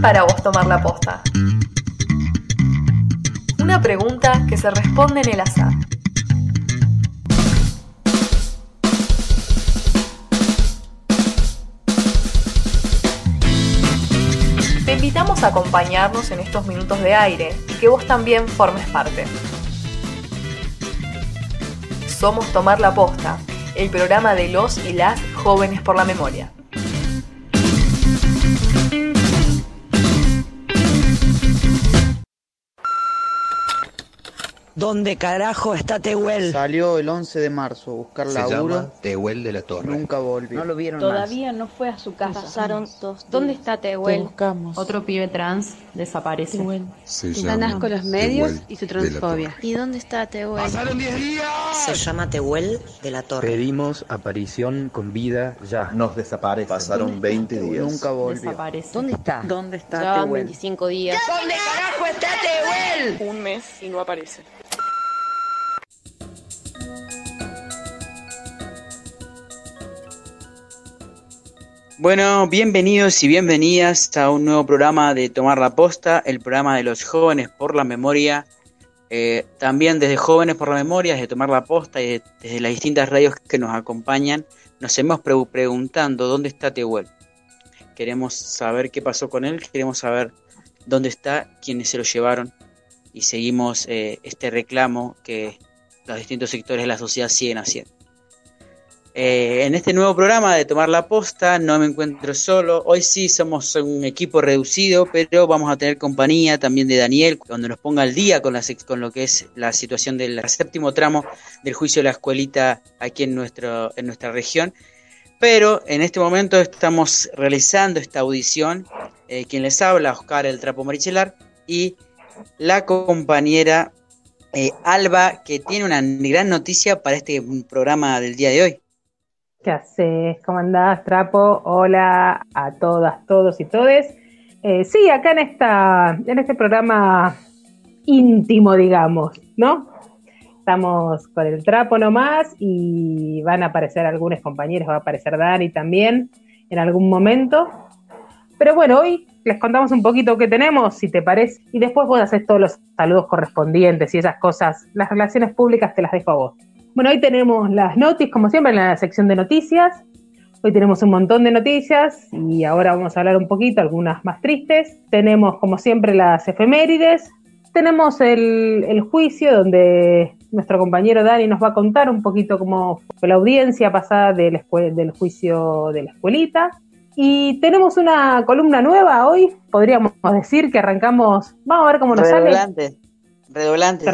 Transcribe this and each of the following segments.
para vos tomar la posta? Una pregunta que se responde en el azar. Te invitamos a acompañarnos en estos minutos de aire y que vos también formes parte. Somos Tomar la Posta, el programa de los y las jóvenes por la memoria. ¿Dónde carajo está Tehuel? Salió el 11 de marzo a buscar Se laburo. llama Tehuel de la Torre. Nunca volvió. No lo vieron Todavía no fue a su casa. Pasaron dos ¿Dónde días. está Te Tehuel? buscamos. Otro pibe trans desaparece. Se Están llama asco los medios Tehuel y su transfobia. ¿Y dónde está Tehuel? Se llama Tehuel de la Torre. Pedimos aparición con vida ya. Nos desaparece. Pasaron 20 días. Nunca volvió. Desaparece. ¿Dónde está? ¿Dónde está Llevan Tehuel? 25 días. ¿Dónde carajo está Tehuel? un mes y no aparece. Bueno, bienvenidos y bienvenidas a un nuevo programa de Tomar la Posta, el programa de los jóvenes por la memoria. Eh, también desde Jóvenes por la Memoria, desde Tomar la Posta y de- desde las distintas radios que nos acompañan, nos hemos pre- preguntando dónde está Tehuel. Queremos saber qué pasó con él, queremos saber dónde está, quiénes se lo llevaron y seguimos eh, este reclamo que los distintos sectores de la sociedad siguen haciendo. Eh, en este nuevo programa de Tomar la Posta no me encuentro solo. Hoy sí somos un equipo reducido, pero vamos a tener compañía también de Daniel, cuando nos ponga al día con, lo que es la situación del séptimo tramo del juicio de la escuelita aquí en, nuestro, en nuestra región. Pero en este momento estamos realizando esta audición. Eh, quien les habla, Oscar el Trapo Marichelar, y la compañera eh, Alba, que tiene una gran noticia para este programa del día de hoy. ¿Qué haces? ¿Cómo andás, Trapo? Hola a todas, todos y todes. Eh, sí, acá en, esta, en este programa íntimo, digamos, ¿no? Estamos con el Trapo nomás y van a aparecer algunos compañeros, va a aparecer Dani también en algún momento. Pero bueno, hoy les contamos un poquito qué tenemos, si te parece, y después vos haces todos los saludos correspondientes y esas cosas. Las relaciones públicas te las dejo a vos. Bueno, hoy tenemos las noticias, como siempre, en la sección de noticias. Hoy tenemos un montón de noticias y ahora vamos a hablar un poquito, algunas más tristes. Tenemos, como siempre, las efemérides. Tenemos el, el juicio donde nuestro compañero Dani nos va a contar un poquito cómo fue la audiencia pasada del, del juicio de la escuelita. Y tenemos una columna nueva hoy, podríamos decir que arrancamos, vamos a ver cómo nos sale. Redoblante. Redoblante.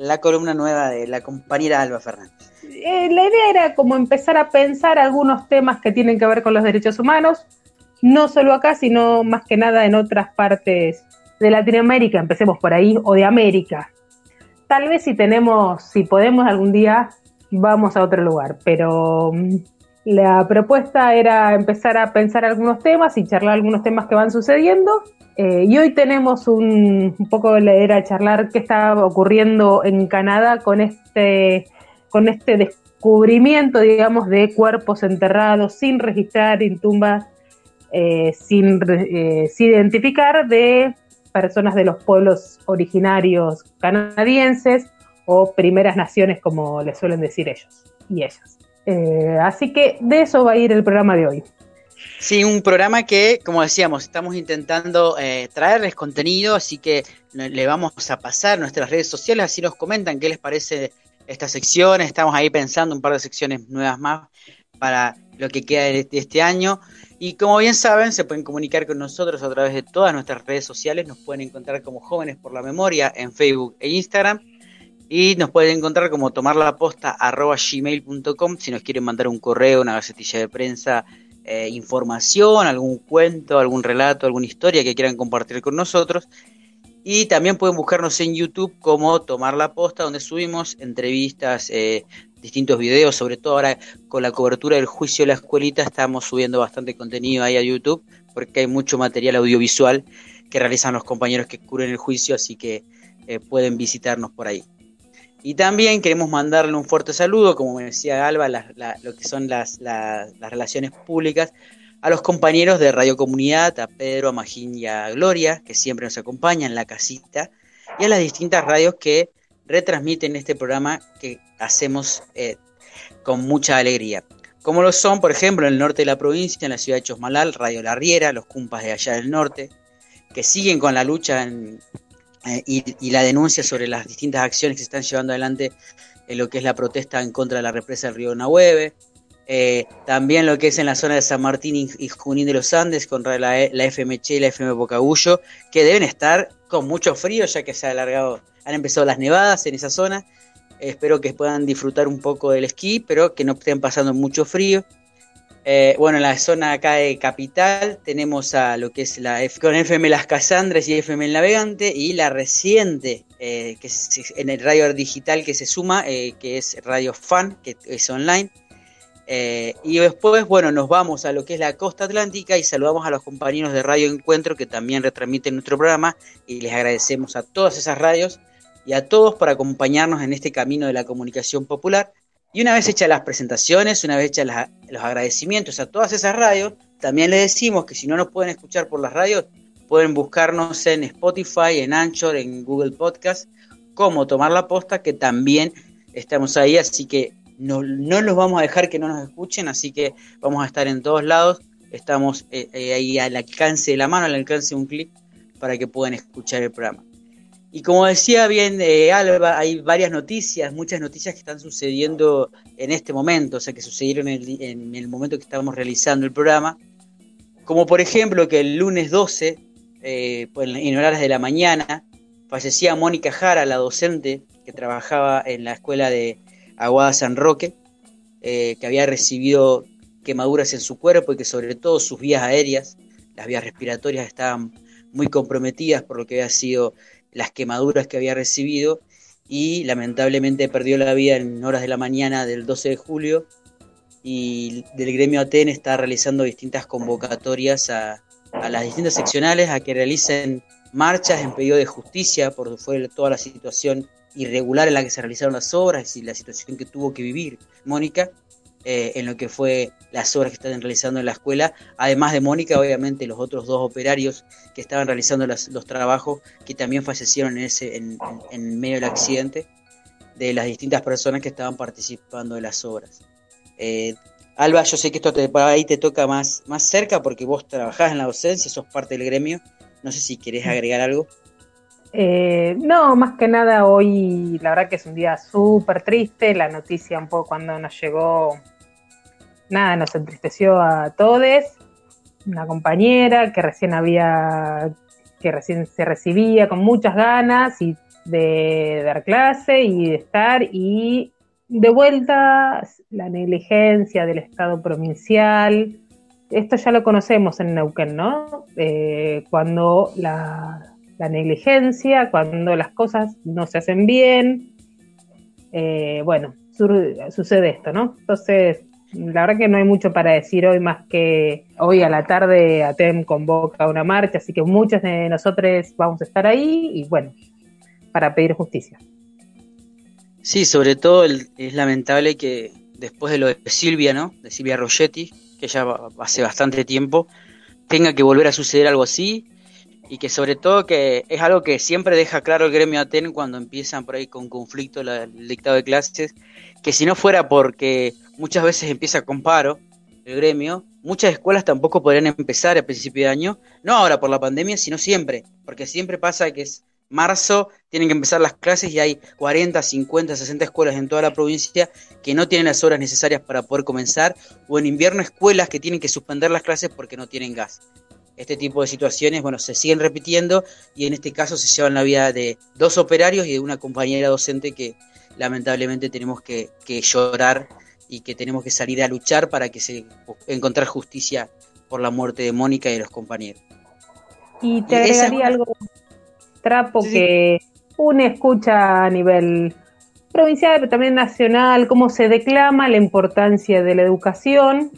La columna nueva de la compañera Alba Fernández. Eh, la idea era como empezar a pensar algunos temas que tienen que ver con los derechos humanos, no solo acá, sino más que nada en otras partes de Latinoamérica, empecemos por ahí, o de América. Tal vez si tenemos, si podemos algún día, vamos a otro lugar, pero mm, la propuesta era empezar a pensar algunos temas y charlar algunos temas que van sucediendo. Eh, y hoy tenemos un, un poco la era charlar qué está ocurriendo en Canadá con este con este descubrimiento, digamos, de cuerpos enterrados sin registrar en tumbas, eh, eh, sin identificar de personas de los pueblos originarios canadienses o primeras naciones, como les suelen decir ellos y ellas. Eh, así que de eso va a ir el programa de hoy. Sí, un programa que, como decíamos, estamos intentando eh, traerles contenido, así que le vamos a pasar nuestras redes sociales, así nos comentan qué les parece esta sección. Estamos ahí pensando un par de secciones nuevas más para lo que queda de este año. Y como bien saben, se pueden comunicar con nosotros a través de todas nuestras redes sociales. Nos pueden encontrar como Jóvenes por la Memoria en Facebook e Instagram. Y nos pueden encontrar como tomarlaposta.gmail.com si nos quieren mandar un correo, una gacetilla de prensa, eh, información, algún cuento, algún relato, alguna historia que quieran compartir con nosotros. Y también pueden buscarnos en YouTube como Tomar la Posta, donde subimos entrevistas, eh, distintos videos, sobre todo ahora con la cobertura del juicio de la escuelita, estamos subiendo bastante contenido ahí a YouTube, porque hay mucho material audiovisual que realizan los compañeros que cubren el juicio, así que eh, pueden visitarnos por ahí. Y también queremos mandarle un fuerte saludo, como me decía Alba, lo que son las, la- las relaciones públicas, a los compañeros de Radio Comunidad, a Pedro, a Magín y a Gloria, que siempre nos acompañan en la casita, y a las distintas radios que retransmiten este programa que hacemos eh, con mucha alegría. Como lo son, por ejemplo, en el norte de la provincia, en la ciudad de Chosmalal, Radio La Riera, los cumpas de allá del norte, que siguen con la lucha eh, y, la denuncia sobre las distintas acciones que se están llevando adelante en lo que es la protesta en contra de la represa del río Nahueve. Eh, también lo que es en la zona de San Martín y, Junín de los Andes, contra la, la FMC y la FM Bocagullo, que deben estar con mucho frío, ya que se ha alargado, han empezado las nevadas en esa zona Espero que puedan disfrutar un poco del esquí, pero que no estén pasando mucho frío. Eh, bueno, en la zona acá de Capital tenemos a lo que es la F con FM Las Casandras y FM El Navegante y la reciente eh, que es en el radio digital que se suma, eh, que es Radio Fan, que es online. y después, bueno, nos vamos a lo que es la costa atlántica y saludamos a los compañeros de Radio Encuentro que también retransmiten nuestro programa y les agradecemos a todas esas radios y a todos por acompañarnos en este camino de la comunicación popular. Y una vez hechas las presentaciones, una vez hechas los agradecimientos a todas esas radios, también les decimos que si no nos pueden escuchar por las radios, pueden buscarnos en Spotify, en Anchor, en Google Podcast, como Tomar la Posta, que también estamos ahí, así que no, no los vamos a dejar que no nos escuchen, así que vamos a estar en todos lados, estamos eh, eh, ahí al alcance de la mano, al alcance de un clic, para que puedan escuchar el programa. Y como decía bien eh, Alba, hay varias noticias, muchas noticias que están sucediendo en este momento, o sea, que sucedieron en el, momento que estábamos realizando el programa. Como por ejemplo que el lunes 12, eh, pues, en horas de la mañana, fallecía Mónica Jara, la docente que trabajaba en la escuela de Aguada San Roque, eh, que había recibido quemaduras en su cuerpo y que sobre todo sus vías aéreas, las vías respiratorias estaban muy comprometidas por lo que había sido las quemaduras que había recibido y lamentablemente perdió la vida en horas de la mañana del 12 de julio y del gremio ATEN está realizando distintas convocatorias a, las distintas seccionales a que realicen marchas en pedido de justicia por fue toda la situación irregular en la que se realizaron las obras y la situación que tuvo que vivir Mónica eh, en lo que fue las obras que están realizando en la escuela, además de Mónica, obviamente los otros dos operarios que estaban realizando los trabajos, que también fallecieron en, ese, en, medio del accidente, de las distintas personas que estaban participando de las obras. Eh, Alba, yo sé que esto te, ahí te toca más, más cerca porque vos trabajás en la docencia, sos parte del gremio. No sé si querés agregar algo. Eh, no, más que nada hoy, la verdad que es un día súper triste. La noticia un poco cuando nos llegó nada, nos entristeció a todos. Una compañera que recién había, que recién se recibía con muchas ganas y de dar clase y de estar y de vuelta la negligencia del Estado provincial. Esto ya lo conocemos en Neuquén, ¿no? Eh, cuando la, negligencia, cuando las cosas no se hacen bien, eh, bueno, sucede esto, ¿no? Entonces, la verdad que no hay mucho para decir hoy más que hoy a la tarde ATEM convoca una marcha, así que muchos de nosotros vamos a estar ahí y bueno, para pedir justicia. Sí, sobre todo es lamentable que después de lo de Silvia, ¿no? De Silvia Rogetti, que ya hace bastante tiempo, tenga que volver a suceder algo así y que sobre todo que es algo que siempre deja claro el gremio ATEN cuando empiezan por ahí con conflicto el dictado de clases, que si no fuera porque muchas veces empieza con paro el gremio, muchas escuelas tampoco podrían empezar a principio de año, no ahora por la pandemia, sino siempre, porque siempre pasa que es marzo, tienen que empezar las clases y hay 40, 50, 60 escuelas en toda la provincia que no tienen las horas necesarias para poder comenzar, o en invierno escuelas que tienen que suspender las clases porque no tienen gas. Este tipo de situaciones, bueno, se siguen repitiendo y en este caso se llevan la vida de dos operarios y de una compañera docente que lamentablemente tenemos que, que llorar y que tenemos que salir a luchar para que se encontrar justicia por la muerte de Mónica y de los compañeros. Y te agregaría algo, Trapo, que une escucha a nivel provincial, pero también nacional, cómo se declama la importancia de la educación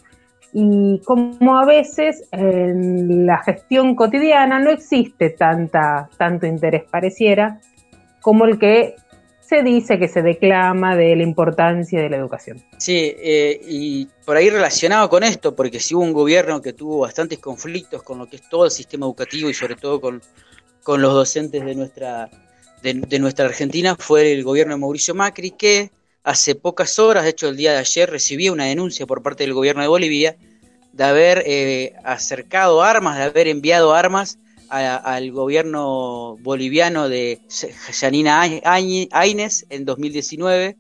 y cómo a veces en la gestión cotidiana no existe tanta, tanto interés, pareciera, como el que se dice, que se declama de la importancia de la educación. Sí, eh, y por ahí relacionado con esto, porque si hubo un gobierno que tuvo bastantes conflictos con lo que es todo el sistema educativo y sobre todo con, con los docentes de nuestra, de, nuestra Argentina, fue el gobierno de Mauricio Macri, que hace pocas horas, de hecho el día de ayer, recibía una denuncia por parte del gobierno de Bolivia de haber eh, acercado armas, de haber enviado armas al gobierno boliviano de Janina Áñez en 2019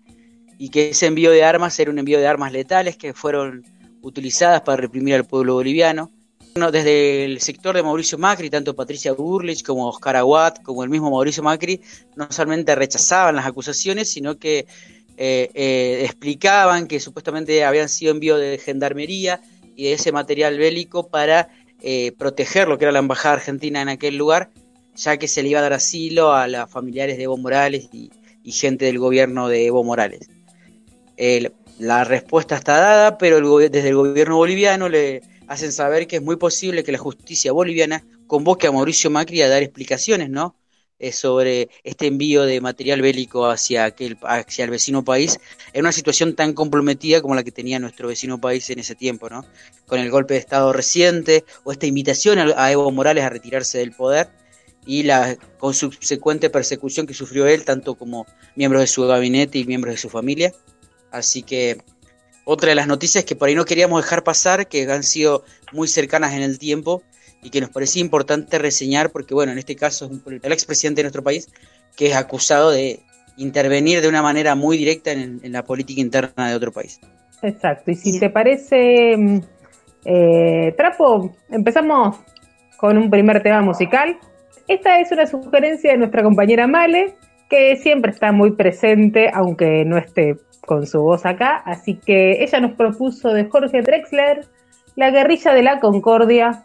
y que ese envío de armas era un envío de armas letales que fueron utilizadas para reprimir al pueblo boliviano. Desde el sector de Mauricio Macri, tanto Patricia Burlich como Oscar Aguat, como el mismo Mauricio Macri, no solamente rechazaban las acusaciones, sino que eh, eh, explicaban que supuestamente habían sido envío de gendarmería y de ese material bélico para eh, proteger lo que era la embajada argentina en aquel lugar, ya que se le iba a dar asilo a los familiares de Evo Morales y, gente del gobierno de Evo Morales. la respuesta está dada, pero desde el gobierno boliviano le hacen saber que es muy posible que la justicia boliviana convoque a Mauricio Macri a dar explicaciones, ¿no? Sobre este envío de material bélico hacia, aquel, hacia el vecino país en una situación tan comprometida como la que tenía nuestro vecino país en ese tiempo, ¿no? Con el golpe de Estado reciente o esta invitación a, Evo Morales a retirarse del poder y la con subsecuente persecución que sufrió él, tanto como miembros de su gabinete y miembros de su familia. Así que otra de las noticias que por ahí no queríamos dejar pasar, que han sido muy cercanas en el tiempo, y que nos parecía importante reseñar porque, bueno, en este caso es el expresidente de nuestro país que es acusado de intervenir de una manera muy directa en, la política interna de otro país. Exacto, y si te parece, mm, eh, Trapo, empezamos con un primer tema musical. Esta es una sugerencia de nuestra compañera Male, que siempre está muy presente, aunque no esté con su voz acá, así que ella nos propuso de Jorge Drexler, La guerrilla de la concordia,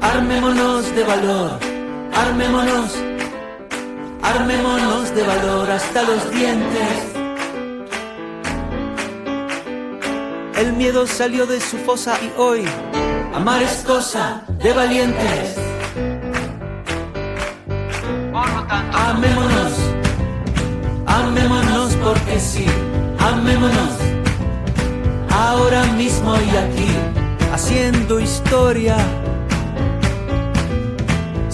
Armémonos de valor, armémonos, armémonos de valor hasta los dientes. El miedo salió de su fosa y hoy amar es cosa de valientes. Por lo tanto, amémonos, amémonos porque sí, amémonos. Ahora mismo y aquí, haciendo historia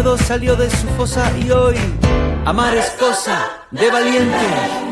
miedo salió de su fosa y hoy amar es cosa de valientes.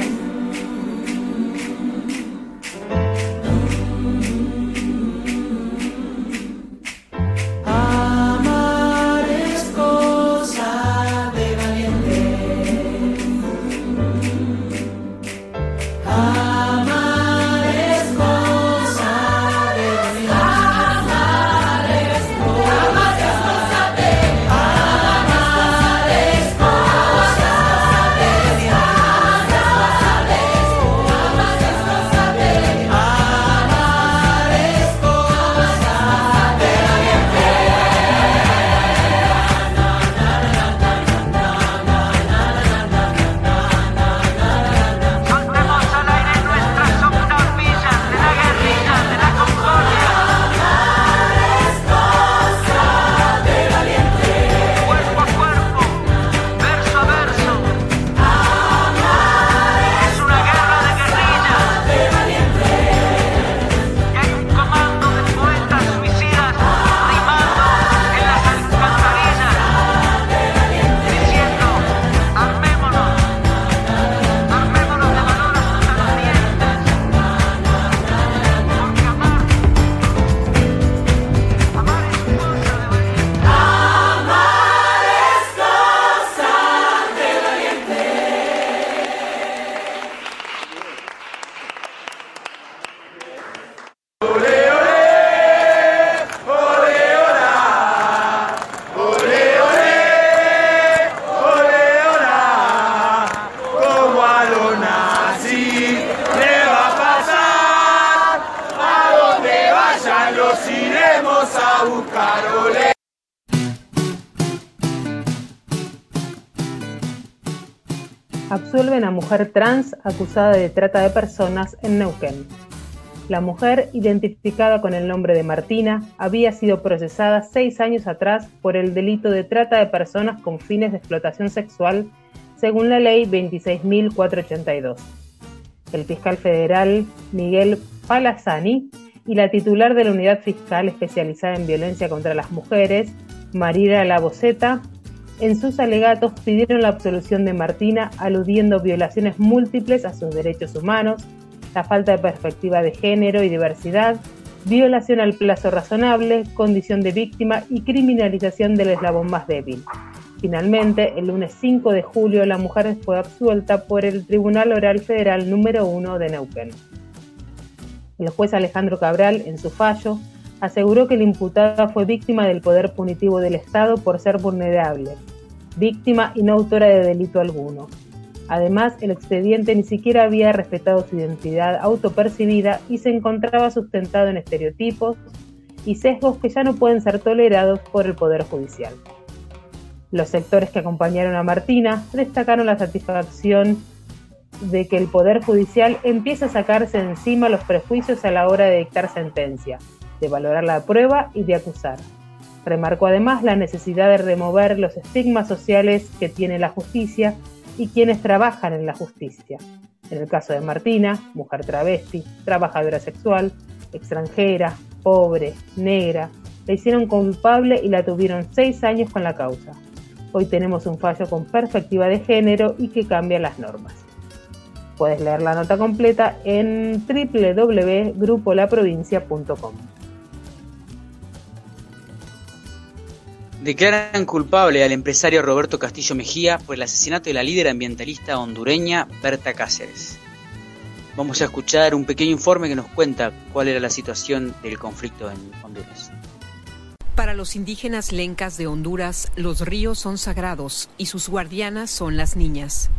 Mujer trans acusada de trata de personas en Neuquén. La mujer, identificada con el nombre de Martina, había sido procesada seis años atrás por el delito de trata de personas con fines de explotación sexual, según la ley 26.482. El fiscal federal Miguel Palazani y la titular de la Unidad Fiscal Especializada en Violencia contra las Mujeres, Marira Laboceta, en sus alegatos pidieron la absolución de Martina aludiendo violaciones múltiples a sus derechos humanos, la falta de perspectiva de género y diversidad, violación al plazo razonable, condición de víctima y criminalización del eslabón más débil. Finalmente, el lunes 5 de julio, la mujer fue absuelta por el Tribunal Oral Federal número 1 de Neuquén. El juez Alejandro Cabral, en su fallo, aseguró que la imputada fue víctima del poder punitivo del Estado por ser vulnerable, víctima y no autora de delito alguno. Además, el expediente ni siquiera había respetado su identidad autopercibida y se encontraba sustentado en estereotipos y sesgos que ya no pueden ser tolerados por el Poder Judicial. Los sectores que acompañaron a Martina destacaron la satisfacción de que el Poder Judicial empiece a sacarse encima los prejuicios a la hora de dictar sentencia, de valorar la prueba y de acusar. Remarcó además la necesidad de remover los estigmas sociales que tiene la justicia y quienes trabajan en la justicia. En el caso de Martina, mujer travesti, trabajadora sexual, extranjera, pobre, negra, la hicieron culpable y la tuvieron seis años con la causa. Hoy tenemos un fallo con perspectiva de género y que cambia las normas. Puedes leer la nota completa en www.grupolaprovincia.com. Declaran culpable al empresario Roberto Castillo Mejía por el asesinato de la líder ambientalista hondureña Berta Cáceres. Vamos a escuchar un pequeño informe que nos cuenta cuál era la situación del conflicto en Honduras. Para los indígenas lencas de Honduras, los ríos son sagrados y sus guardianas son las niñas.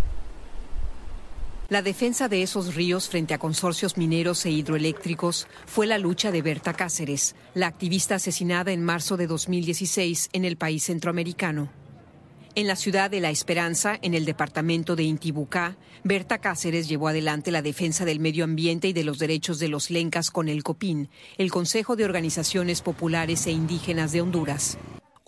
La defensa de esos ríos frente a consorcios mineros e hidroeléctricos fue la lucha de Berta Cáceres, la activista asesinada en marzo de 2016 en el país centroamericano. En la ciudad de La Esperanza, en el departamento de Intibucá, Berta Cáceres llevó adelante la defensa del medio ambiente y de los derechos de los lencas con el COPIN, el Consejo de Organizaciones Populares e Indígenas de Honduras.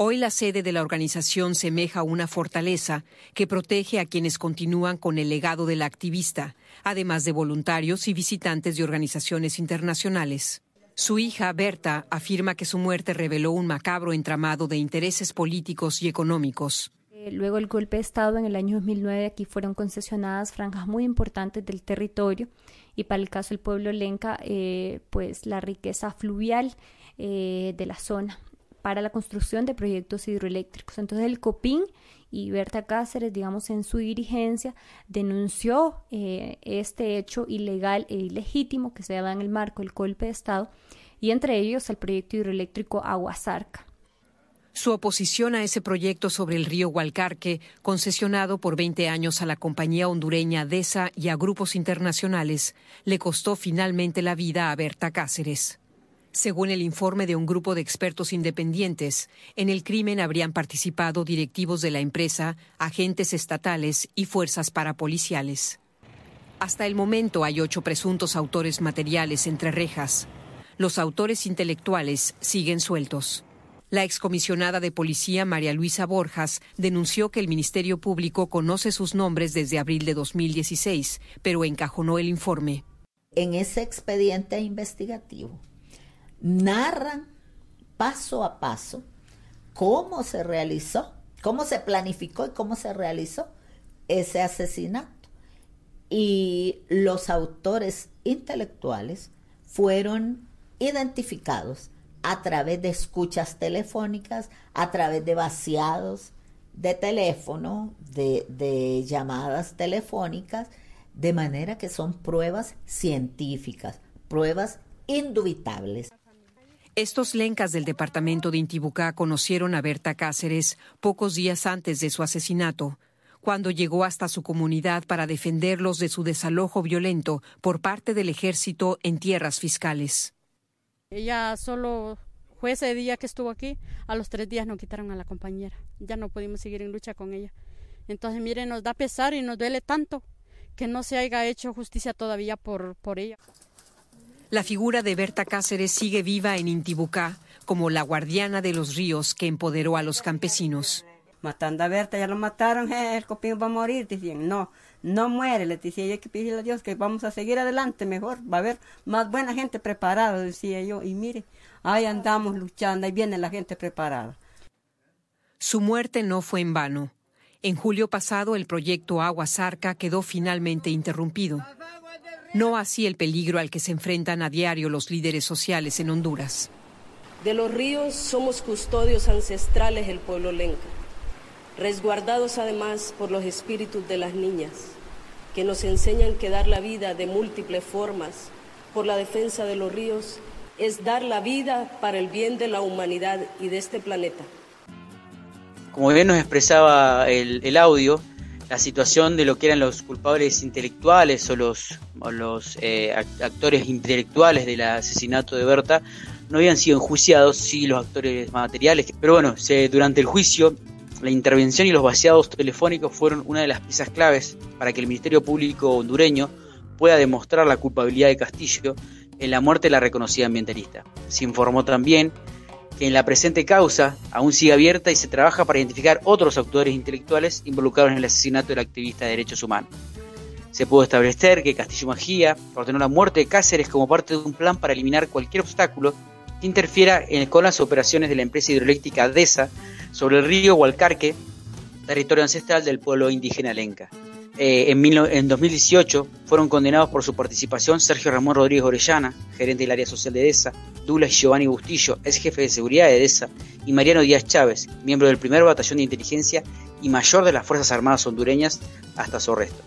Hoy la sede de la organización semeja una fortaleza que protege a quienes continúan con el legado de la activista, además de voluntarios y visitantes de organizaciones internacionales. Su hija, Berta, afirma que su muerte reveló un macabro entramado de intereses políticos y económicos. Eh, luego del golpe de Estado en el año 2009 aquí fueron concesionadas franjas muy importantes del territorio y para el caso del pueblo lenca, eh, pues la riqueza fluvial eh, de la zona para la construcción de proyectos hidroeléctricos. Entonces el COPIN y Berta Cáceres, digamos, en su dirigencia, denunció eh, este hecho ilegal e ilegítimo que se daba en el marco del golpe de Estado y entre ellos el proyecto hidroeléctrico Aguasarca. Su oposición a ese proyecto sobre el río Hualcarque, concesionado por 20 años a la compañía hondureña DESA y a grupos internacionales, le costó finalmente la vida a Berta Cáceres. Según el informe de un grupo de expertos independientes, en el crimen habrían participado directivos de la empresa, agentes estatales y fuerzas parapoliciales. Hasta el momento hay ocho presuntos autores materiales entre rejas. Los autores intelectuales siguen sueltos. La excomisionada de policía María Luisa Borjas denunció que el Ministerio Público conoce sus nombres desde abril de 2016, pero encajonó el informe. En ese expediente investigativo narran paso a paso cómo se realizó, cómo se planificó y cómo se realizó ese asesinato. Y los autores intelectuales fueron identificados a través de escuchas telefónicas, a través de vaciados de teléfono, de, de llamadas telefónicas, de manera que son pruebas científicas, pruebas indubitables. Estos lencas del departamento de Intibucá conocieron a Berta Cáceres pocos días antes de su asesinato, cuando llegó hasta su comunidad para defenderlos de su desalojo violento por parte del ejército en tierras fiscales. Ella solo fue ese día que estuvo aquí, a los tres días nos quitaron a la compañera, ya no pudimos seguir en lucha con ella. Entonces, mire, nos da pesar y nos duele tanto que no se haya hecho justicia todavía por, por ella. La figura de Berta Cáceres sigue viva en Intibucá como la guardiana de los ríos que empoderó a los campesinos. Matando a Berta, ya lo mataron, eh, el copín va a morir, decían, no, no muere, le decía yo que pedirle a Dios que vamos a seguir adelante mejor, va a haber más buena gente preparada, decía yo, y mire, ahí andamos luchando, ahí viene la gente preparada. Su muerte no fue en vano. En julio pasado el proyecto Agua Zarca quedó finalmente interrumpido. No así el peligro al que se enfrentan a diario los líderes sociales en Honduras. De los ríos somos custodios ancestrales del pueblo lenca, resguardados además por los espíritus de las niñas, que nos enseñan que dar la vida de múltiples formas por la defensa de los ríos es dar la vida para el bien de la humanidad y de este planeta. Como bien nos expresaba el, el audio, la situación de lo que eran los culpables intelectuales o los, eh, actores intelectuales del asesinato de Berta no habían sido enjuiciados, sí los actores materiales. Pero bueno, se, durante el juicio, la intervención y los vaciados telefónicos fueron una de las piezas claves para que el Ministerio Público hondureño pueda demostrar la culpabilidad de Castillo en la muerte de la reconocida ambientalista. Se informó también que en la presente causa aún sigue abierta y se trabaja para identificar otros autores intelectuales involucrados en el asesinato del activista de derechos humanos. Se pudo establecer que Castillo Magía ordenó la muerte de Cáceres como parte de un plan para eliminar cualquier obstáculo que interfiera en, con las operaciones de la empresa hidroeléctrica DESA sobre el río Hualcarque, territorio ancestral del pueblo indígena Lenca. Eh, en, mil, en, 2018 fueron condenados por su participación Sergio Ramón Rodríguez Orellana, gerente del área social de EDESA, Douglas Giovanni Bustillo, ex jefe de seguridad de EDESA, y Mariano Díaz Chávez, miembro del primer batallón de inteligencia y mayor de las Fuerzas Armadas hondureñas, hasta su arresto.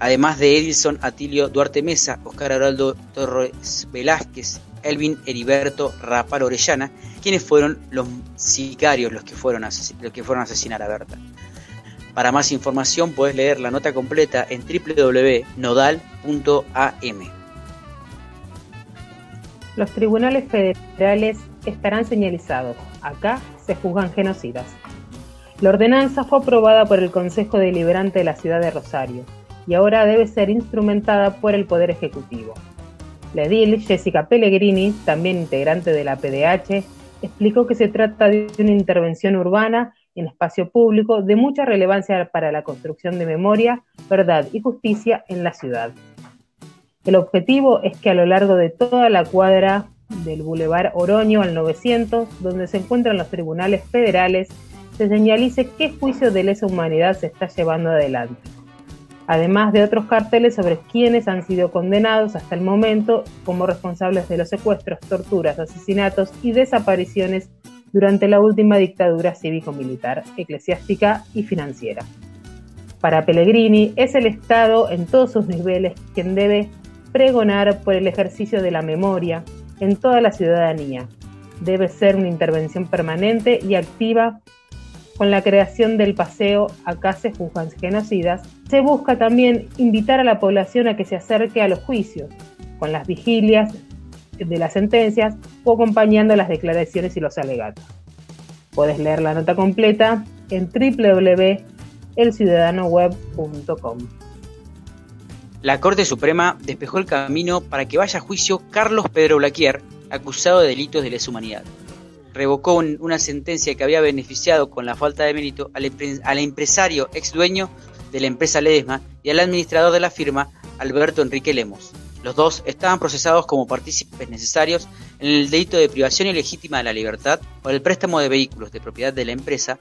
Además de Edilson Atilio Duarte Mesa, Oscar Araldo Torres Velázquez, Elvin Heriberto Rapal Orellana, quienes fueron los sicarios los que fueron los que fueron a asesinar a Berta. Para más información puedes leer la nota completa en www.nodal.am. Los tribunales federales estarán señalizados. Acá se juzgan genocidas. La ordenanza fue aprobada por el Consejo Deliberante de la ciudad de Rosario y ahora debe ser instrumentada por el Poder Ejecutivo. La edil Jessica Pellegrini, también integrante de la PDH, explicó que se trata de una intervención urbana en espacio público de mucha relevancia para la construcción de memoria, verdad y justicia en la ciudad. El objetivo es que a lo largo de toda la cuadra del Boulevard Oroño al 900, donde se encuentran los tribunales federales, se señalice qué juicio de lesa humanidad se está llevando adelante, además de otros carteles sobre quienes han sido condenados hasta el momento como responsables de los secuestros, torturas, asesinatos y desapariciones durante la última dictadura cívico-militar, eclesiástica y financiera. Para Pellegrini es el Estado en todos sus niveles quien debe pregonar por el ejercicio de la memoria en toda la ciudadanía. Debe ser una intervención permanente y activa con la creación del paseo Acá se juzgan genocidas. Se busca también invitar a la población a que se acerque a los juicios, con las vigilias de las sentencias o acompañando las declaraciones y los alegatos. Puedes leer la nota completa en www.elciudadanoweb.com. La Corte Suprema despejó el camino para que vaya a juicio Carlos Pedro Blaquier, acusado de delitos de lesa humanidad. Revocó un, una sentencia que había beneficiado con la falta de mérito al, al empresario ex dueño de la empresa Ledesma y al administrador de la firma, Alberto Enrique Lemos. Los dos estaban procesados como partícipes necesarios en el delito de privación ilegítima de la libertad o el préstamo de vehículos de propiedad de la empresa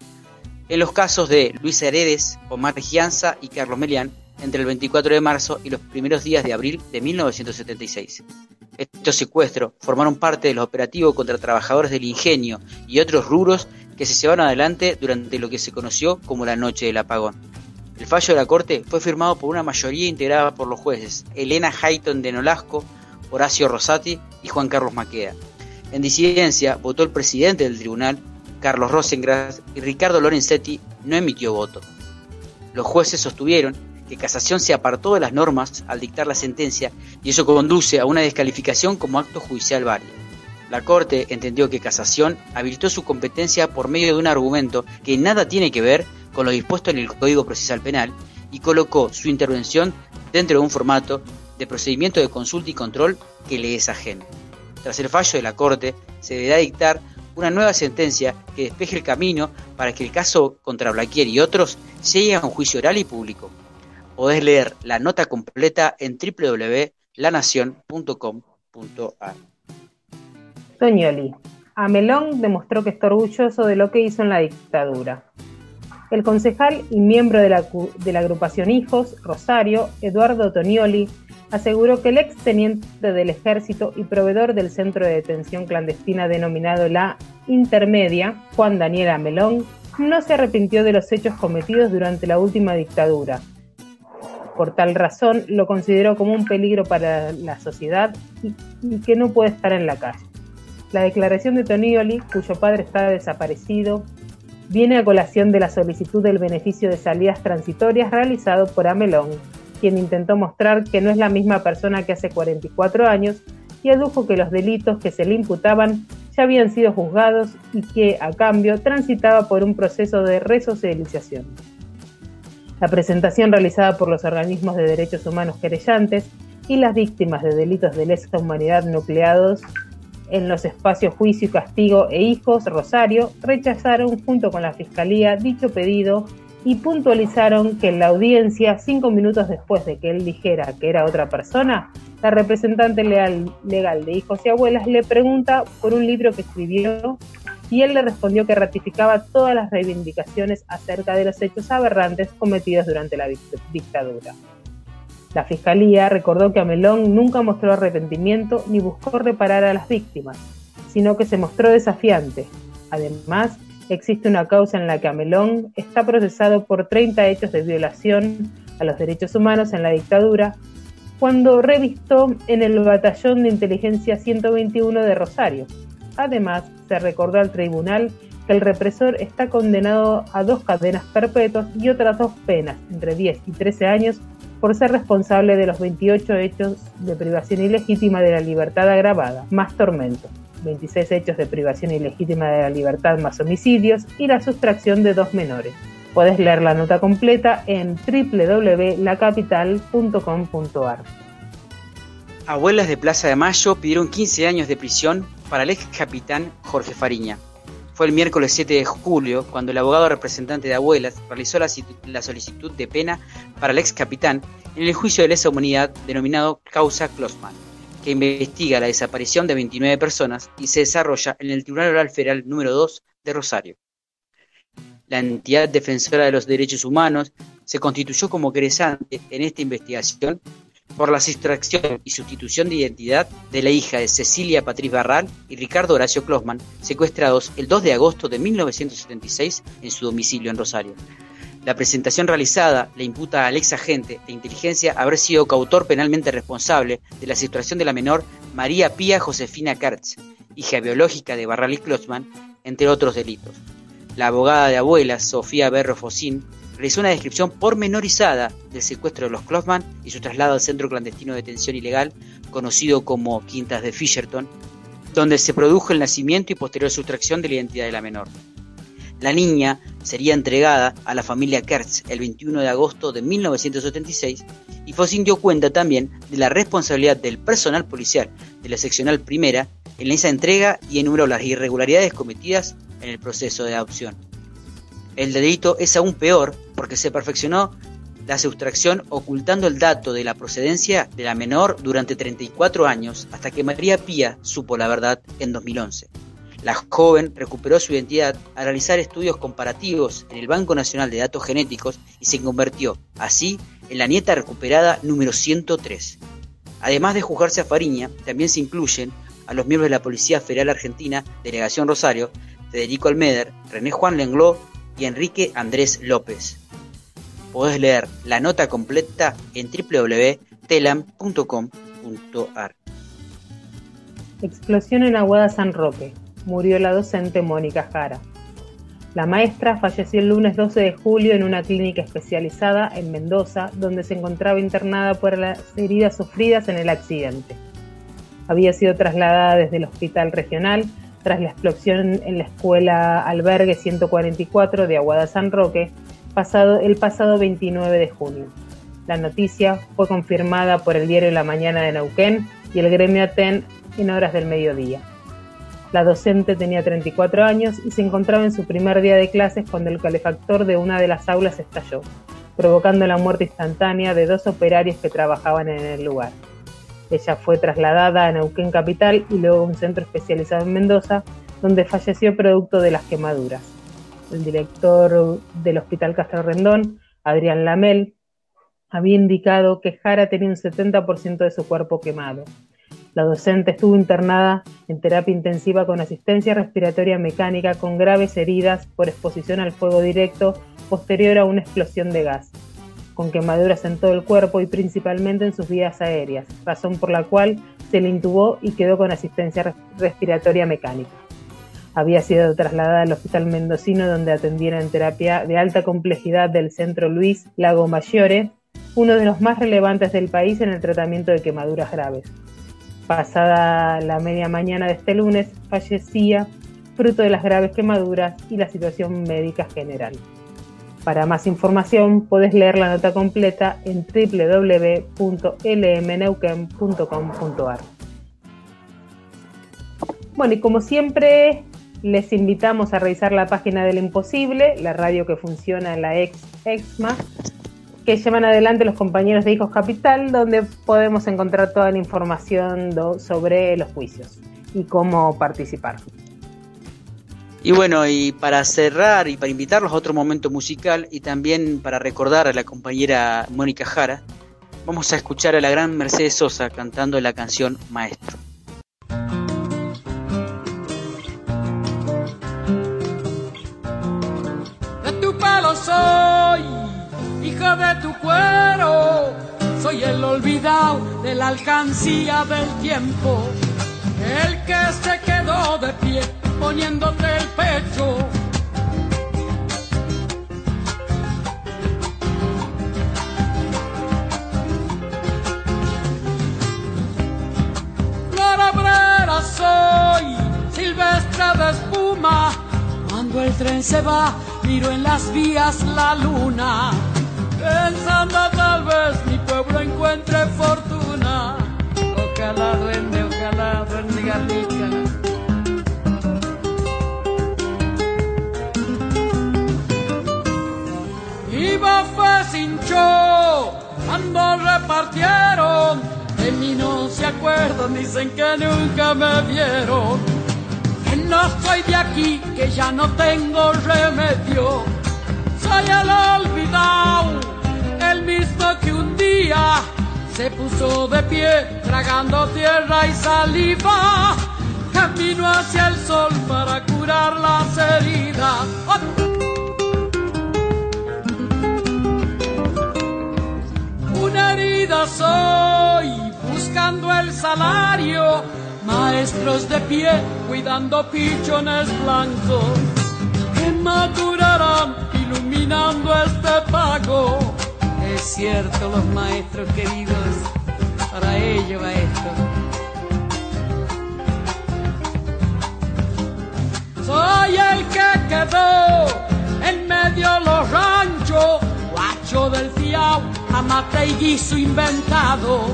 en los casos de Luis Heredes, Omar Gianza y Carlos Melián entre el 24 de marzo y los primeros días de abril de 1976. Estos secuestros formaron parte de los operativos contra trabajadores del ingenio y otros rubros que se llevaron adelante durante lo que se conoció como la Noche del Apagón. El fallo de la Corte fue firmado por una mayoría integrada por los jueces Elena Hayton de Nolasco, Horacio Rosati y Juan Carlos Maqueda. En disidencia votó el presidente del tribunal, Carlos Rosengras, y Ricardo Lorenzetti no emitió voto. Los jueces sostuvieron que Casación se apartó de las normas al dictar la sentencia y eso conduce a una descalificación como acto judicial válido. La Corte entendió que Casación habilitó su competencia por medio de un argumento que nada tiene que ver con lo dispuesto en el Código Procesal Penal y colocó su intervención dentro de un formato de procedimiento de consulta y control que le es ajeno. Tras el fallo de la Corte, se deberá dictar una nueva sentencia que despeje el camino para que el caso contra Blaquier y otros llegue a un juicio oral y público. Podés leer la nota completa en www.lanacion.com.ar. Toñoli. Amelón demostró que está orgulloso de lo que hizo en la dictadura. El concejal y miembro de la, agrupación Hijos, Rosario, Eduardo Tonioli, aseguró que el ex teniente del ejército y proveedor del centro de detención clandestina denominado La Intermedia, Juan Daniel Amelón, no se arrepintió de los hechos cometidos durante la última dictadura. Por tal razón, lo consideró como un peligro para la sociedad y, y que no puede estar en la calle. La declaración de Tonioli, cuyo padre está desaparecido, viene a colación de la solicitud del beneficio de salidas transitorias realizado por Amelón, quien intentó mostrar que no es la misma persona que hace 44 años y adujo que los delitos que se le imputaban ya habían sido juzgados y que, a cambio, transitaba por un proceso de resocialización. La presentación realizada por los organismos de derechos humanos querellantes y las víctimas de delitos de lesa humanidad nucleados en los espacios Juicio y Castigo e Hijos Rosario rechazaron junto con la Fiscalía dicho pedido y puntualizaron que en la audiencia, cinco minutos después de que él dijera que era otra persona, la representante legal, de hijos y abuelas le pregunta por un libro que escribió y él le respondió que ratificaba todas las reivindicaciones acerca de los hechos aberrantes cometidos durante la dictadura. La fiscalía recordó que Amelón nunca mostró arrepentimiento ni buscó reparar a las víctimas, sino que se mostró desafiante. Además, existe una causa en la que Amelón está procesado por 30 hechos de violación a los derechos humanos en la dictadura, cuando revistó en el Batallón de Inteligencia 121 de Rosario. Además, se recordó al tribunal que el represor está condenado a dos cadenas perpetuas y otras dos penas, entre 10 y 13 años, por ser responsable de los 28 hechos de privación ilegítima de la libertad agravada, más tormento. 26 hechos de privación ilegítima de la libertad más homicidios y la sustracción de dos menores. Puedes leer la nota completa en www.lacapital.com.ar. Abuelas de Plaza de Mayo pidieron 15 años de prisión para el ex capitán Jorge Fariña. Fue el miércoles 7 de julio cuando el abogado representante de Abuelas realizó la, solicitud de pena para el ex capitán en el juicio de lesa humanidad denominado Causa Klossman que investiga la desaparición de 29 personas y se desarrolla en el Tribunal Oral Federal número 2 de Rosario. La entidad defensora de los derechos humanos se constituyó como querellante en esta investigación por la sustracción y sustitución de identidad de la hija de Cecilia Patriz Barral y Ricardo Horacio Klossman, secuestrados el 2 de agosto de 1976 en su domicilio en Rosario. La presentación realizada le imputa al ex agente de inteligencia haber sido coautor penalmente responsable de la situación de la menor María Pía Josefina Kertz, hija biológica de Barral y Klotzmann, entre otros delitos. La abogada de abuelas, Sofía Berro Fosín, realizó una descripción pormenorizada del secuestro de los Klotzmann y su traslado al centro clandestino de detención ilegal, conocido como Quintas de Fisherton, donde se produjo el nacimiento y posterior sustracción de la identidad de la menor. La niña sería entregada a la familia Kertz el 21 de agosto de 1976 y Fossin dio cuenta también de la responsabilidad del personal policial de la seccional primera en esa entrega y enumeró las irregularidades cometidas en el proceso de adopción. El delito es aún peor porque se perfeccionó la sustracción ocultando el dato de la procedencia de la menor durante 34 años hasta que María Pía supo la verdad en 2011. La joven recuperó su identidad al realizar estudios comparativos en el Banco Nacional de Datos Genéticos y se convirtió, así, en la nieta recuperada número 103. Además de juzgarse a Fariña, también se incluyen a los miembros de la Policía Federal Argentina, Delegación Rosario, Federico Almeder, René Juan Lengló y Enrique Andrés López. Podés leer la nota completa en www.telam.com.ar. Explosión en Aguada San Roque murió la docente Mónica Jara. La maestra falleció el lunes 12 de julio en una clínica especializada en Mendoza, donde se encontraba internada por las heridas sufridas en el accidente. Había sido trasladada desde el hospital regional tras la explosión en la escuela albergue 144 de Aguada San Roque, pasado, el pasado 29 de junio. La noticia fue confirmada por el diario La Mañana de Neuquén y el gremio ATEN en horas del mediodía. La docente tenía 34 años y se encontraba en su primer día de clases cuando el calefactor de una de las aulas estalló, provocando la muerte instantánea de dos operarios que trabajaban en el lugar. Ella fue trasladada a Neuquén Capital y luego a un centro especializado en Mendoza, donde falleció producto de las quemaduras. El director del Hospital Castro Rendón, Adrián Lamel, había indicado que Jara tenía un 70% de su cuerpo quemado. La docente estuvo internada en terapia intensiva con asistencia respiratoria mecánica con graves heridas por exposición al fuego directo posterior a una explosión de gas con quemaduras en todo el cuerpo y principalmente en sus vías aéreas, razón por la cual se le intubó y quedó con asistencia respiratoria mecánica. Había sido trasladada al Hospital Mendocino donde atendieron en terapia de alta complejidad del Centro Luis Lago uno de los más relevantes del país en el tratamiento de quemaduras graves. Pasada la media mañana de este lunes, fallecía fruto de las graves quemaduras y la situación médica general. Para más información puedes leer la nota completa en www.lmneuquen.com.ar. Bueno, y como siempre, les invitamos a revisar la página del Imposible, la radio que funciona en la ex EXMA, que llevan adelante los compañeros de Hijos Capital, donde podemos encontrar toda la información sobre los juicios y cómo participar. Y bueno, y para cerrar y para invitarlos a otro momento musical y también para recordar a la compañera Mónica Jara, vamos a escuchar a la gran Mercedes Sosa cantando la canción Maestro. De tu pelo soy, hija de tu cuero, soy el olvidado de la alcancía del tiempo, el que se quedó de pie poniéndote el pecho. Flor soy, silvestre de espuma. Cuando el tren se va, miro en las vías la luna. Pensando tal vez mi pueblo encuentre fortuna. Ojalá duende, ojalá duende garnica. Fue sin show cuando repartieron. De mí no se acuerdan, dicen que nunca me vieron. Que no soy de aquí, que ya no tengo remedio. Soy el olvidado, el mismo que un día se puso de pie, tragando tierra y saliva. Camino hacia el sol para curar las heridas. Una soy, buscando el salario. Maestros de pie, cuidando pichones blancos. Que madurarán, iluminando este pago. Es cierto, los maestros queridos, para ello va esto. Soy el que quedó en medio de los ranchos, guacho del fiao, amate y guiso inventado.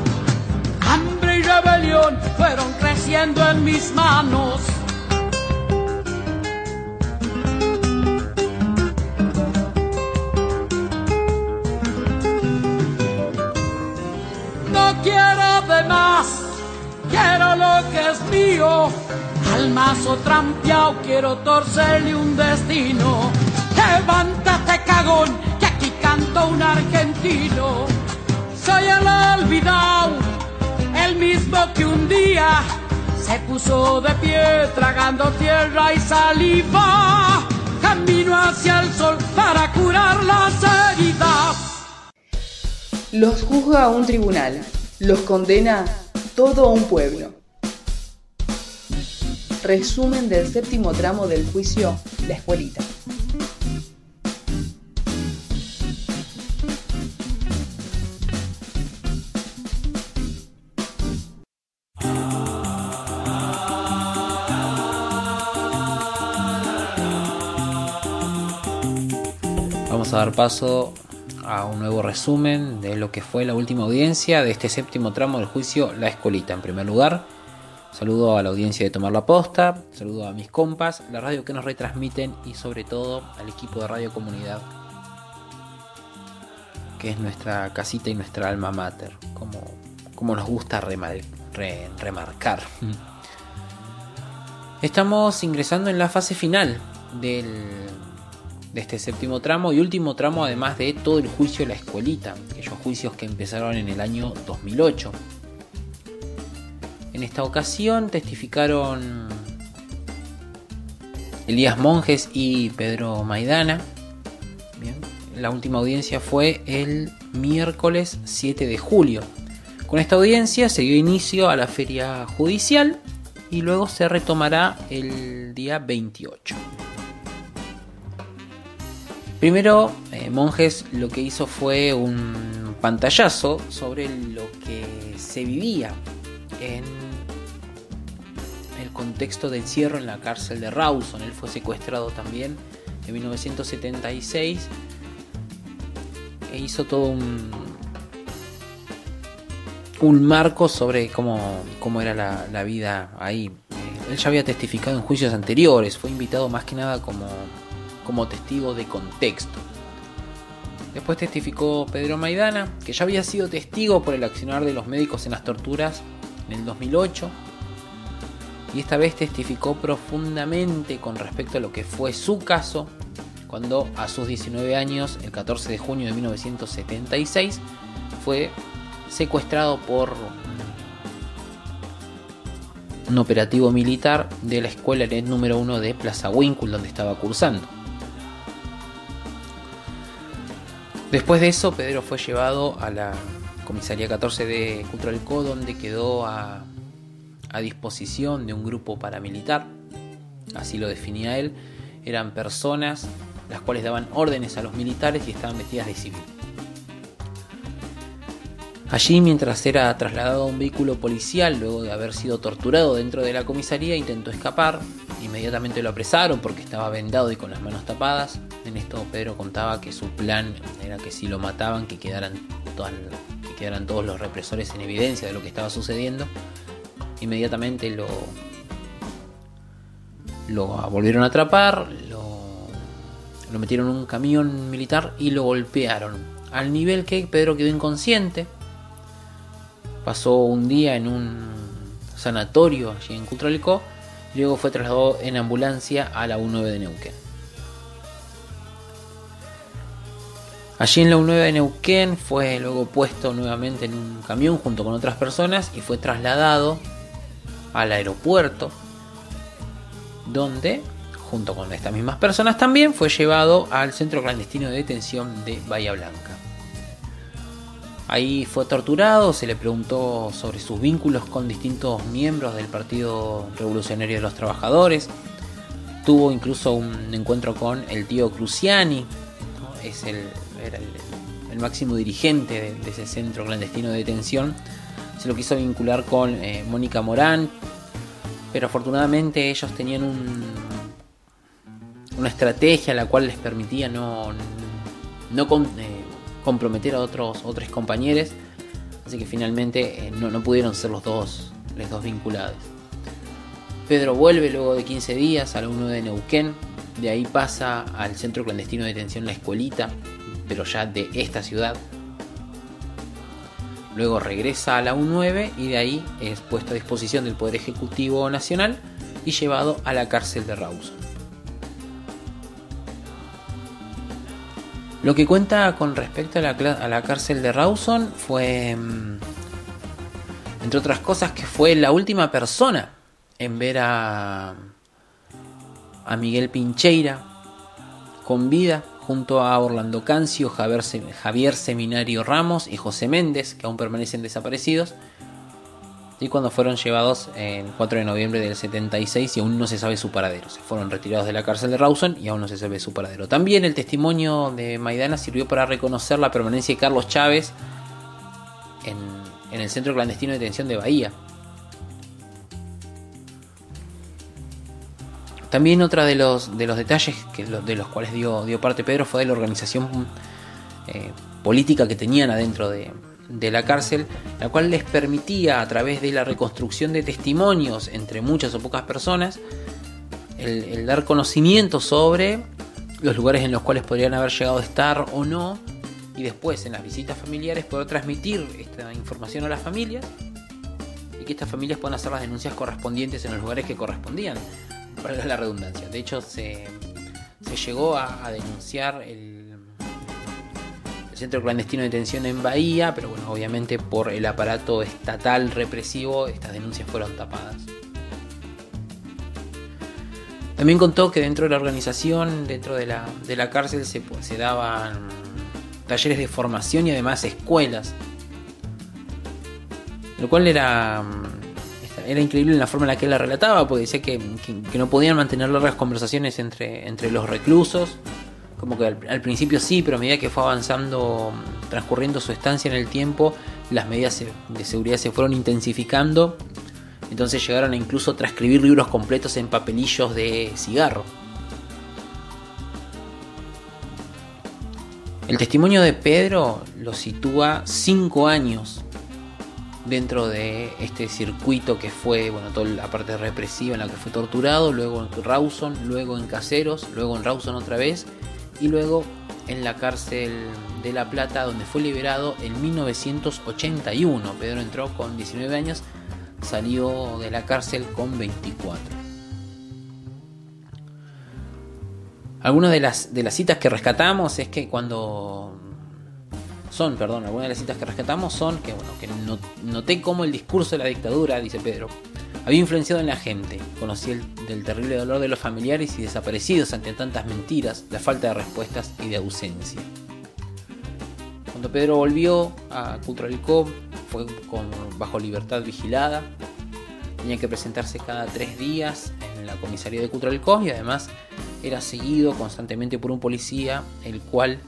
Hambre y rebelión fueron creciendo en mis manos. No quiero de más, quiero lo que es mío. Al mazo trampeado quiero torcerle un destino. Levántate cagón, un argentino. Soy el olvidado, el mismo que un día se puso de pie tragando tierra y saliva. Camino hacia el sol para curar las heridas. Los juzga un tribunal, los condena todo un pueblo. Resumen del séptimo tramo del juicio La Escuelita. Vamos a dar paso a un nuevo resumen de lo que fue la última audiencia de este séptimo tramo del juicio La Escolita. En primer lugar, saludo a la audiencia de Tomar la Posta, saludo a mis compas, la radio que nos retransmiten y sobre todo al equipo de Radio Comunidad, que es nuestra casita y nuestra alma mater, como, como nos gusta remarcar. Estamos ingresando en la fase final del de este séptimo tramo y último tramo además de todo el juicio de la escuelita, aquellos juicios que empezaron en el año 2008. En esta ocasión testificaron Elías Monjes y Pedro Maidana. La última audiencia fue el miércoles 7 de julio. Con esta audiencia se dio inicio a la feria judicial y luego se retomará el día 28. Primero, eh, Monjes lo que hizo fue un pantallazo sobre lo que se vivía en el contexto de encierro en la cárcel de Rawson. Él fue secuestrado también en 1976 e hizo todo un, marco sobre cómo, cómo era la vida ahí. Él ya había testificado en juicios anteriores, fue invitado más que nada como como testigo de contexto. Después testificó Pedro Maidana, que ya había sido testigo por el accionar de los médicos en las torturas en el 2008, y esta vez testificó profundamente con respecto a lo que fue su caso, cuando a sus 19 años, el 14 de junio de 1976, fue secuestrado por un operativo militar de la escuela número 1 de Plaza Winkle, donde estaba cursando. Después de eso, Pedro fue llevado a la comisaría 14 de Cutralcó, donde quedó a, a disposición de un grupo paramilitar. Así lo definía él. Eran personas las cuales daban órdenes a los militares y estaban vestidas de civil. Allí, mientras era trasladado a un vehículo policial, luego de haber sido torturado dentro de la comisaría, intentó escapar. Inmediatamente lo apresaron porque estaba vendado y con las manos tapadas. En esto Pedro contaba que su plan era que si lo mataban, que quedaran, que quedaran todos los represores en evidencia de lo que estaba sucediendo. Inmediatamente lo, lo volvieron a atrapar, lo, lo metieron en un camión militar y lo golpearon. Al nivel que Pedro quedó inconsciente. Pasó un día en un sanatorio allí en Cutralcó. Luego fue trasladado en ambulancia a la U9 de Neuquén. Allí en la U9 de Neuquén fue luego puesto nuevamente en un camión junto con otras personas y fue trasladado al aeropuerto donde junto con estas mismas personas también fue llevado al centro clandestino de detención de Bahía Blanca. Ahí fue torturado, se le preguntó sobre sus vínculos con distintos miembros del Partido Revolucionario de los Trabajadores. Tuvo incluso un encuentro con el tío Cruciani, ¿no? es el, era el, máximo dirigente de, ese centro clandestino de detención. Se lo quiso vincular con eh, Mónica Morán, pero afortunadamente ellos tenían un, una estrategia la cual les permitía no, no con, eh, comprometer a otros, otros compañeros. Así que finalmente eh, no, no, pudieron ser los dos, los dos vinculados. Pedro vuelve luego de 15 días a la 1 de Neuquén. De ahí pasa al centro clandestino de detención La Escuelita, pero ya de esta ciudad. Luego regresa a la U9 y de ahí es puesto a disposición del Poder Ejecutivo Nacional y llevado a la cárcel de Rawson. Lo que cuenta con respecto a la, cárcel de Rawson fue, entre otras cosas, que fue la última persona en ver a, a Miguel Pincheira con vida junto a Orlando Cancio, Javier Seminario Ramos y José Méndez, que aún permanecen desaparecidos, y cuando fueron llevados el 4 de noviembre del 76 y aún no se sabe su paradero. Se fueron retirados de la cárcel de Rawson y aún no se sabe su paradero. También el testimonio de Maidana sirvió para reconocer la permanencia de Carlos Chávez en, el centro clandestino de detención de Bahía. También otro de los, de los detalles de los cuales dio, dio parte Pedro fue de la organización eh, política que tenían adentro de, de la cárcel, la cual les permitía a través de la reconstrucción de testimonios entre muchas o pocas personas, el, dar conocimiento sobre los lugares en los cuales podrían haber llegado a estar o no, y después en las visitas familiares poder transmitir esta información a las familias y que estas familias puedan hacer las denuncias correspondientes en los lugares que correspondían, para la redundancia. De hecho, se, se llegó a, a denunciar el, centro clandestino de detención en Bahía, pero bueno, obviamente por el aparato estatal represivo estas denuncias fueron tapadas. También contó que dentro de la organización, dentro de la, de la cárcel, se, se daban talleres de formación y además escuelas. Lo cual era, era increíble en la forma en la que él la relataba, porque decía que no podían mantener largas conversaciones entre, entre los reclusos. Como que al, principio sí, pero a medida que fue avanzando, transcurriendo su estancia en el tiempo, las medidas de seguridad se fueron intensificando. Entonces llegaron a incluso transcribir libros completos en papelillos de cigarro. El testimonio de Pedro lo sitúa cinco años dentro de este circuito que fue, bueno, toda la parte represiva en la que fue torturado, luego en Rawson, luego en Caseros, luego en Rawson otra vez y luego en la cárcel de La Plata donde fue liberado en 1981. Pedro entró con 19 años, salió de la cárcel con 24. Algunas de las, de las citas que rescatamos es que cuando son, perdón, algunas de las citas que rescatamos son que, bueno, que noté cómo el discurso de la dictadura, dice Pedro, había influenciado en la gente. Conocí el del terrible dolor de los familiares y desaparecidos ante tantas mentiras, la falta de respuestas y de ausencia. Cuando Pedro volvió a Cutralcó fue con, bajo libertad vigilada. Tenía que presentarse cada tres días en la comisaría de Cutralcó y además era seguido constantemente por un policía, el cual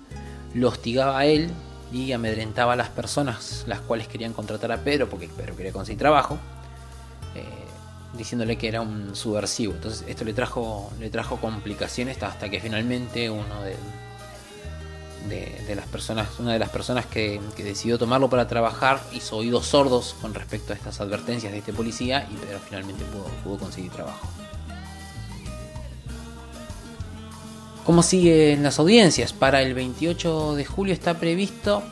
lo hostigaba a él y amedrentaba a las personas las cuales querían contratar a Pedro porque Pedro quería conseguir trabajo, diciéndole que era un subversivo. Entonces esto le trajo, le trajo complicaciones hasta que finalmente uno de, de, las personas, una de las personas que, que, decidió tomarlo para trabajar hizo oídos sordos con respecto a estas advertencias de este policía y Pedro finalmente pudo, pudo conseguir trabajo. ¿Cómo siguen las audiencias? Para el 28 de julio está previsto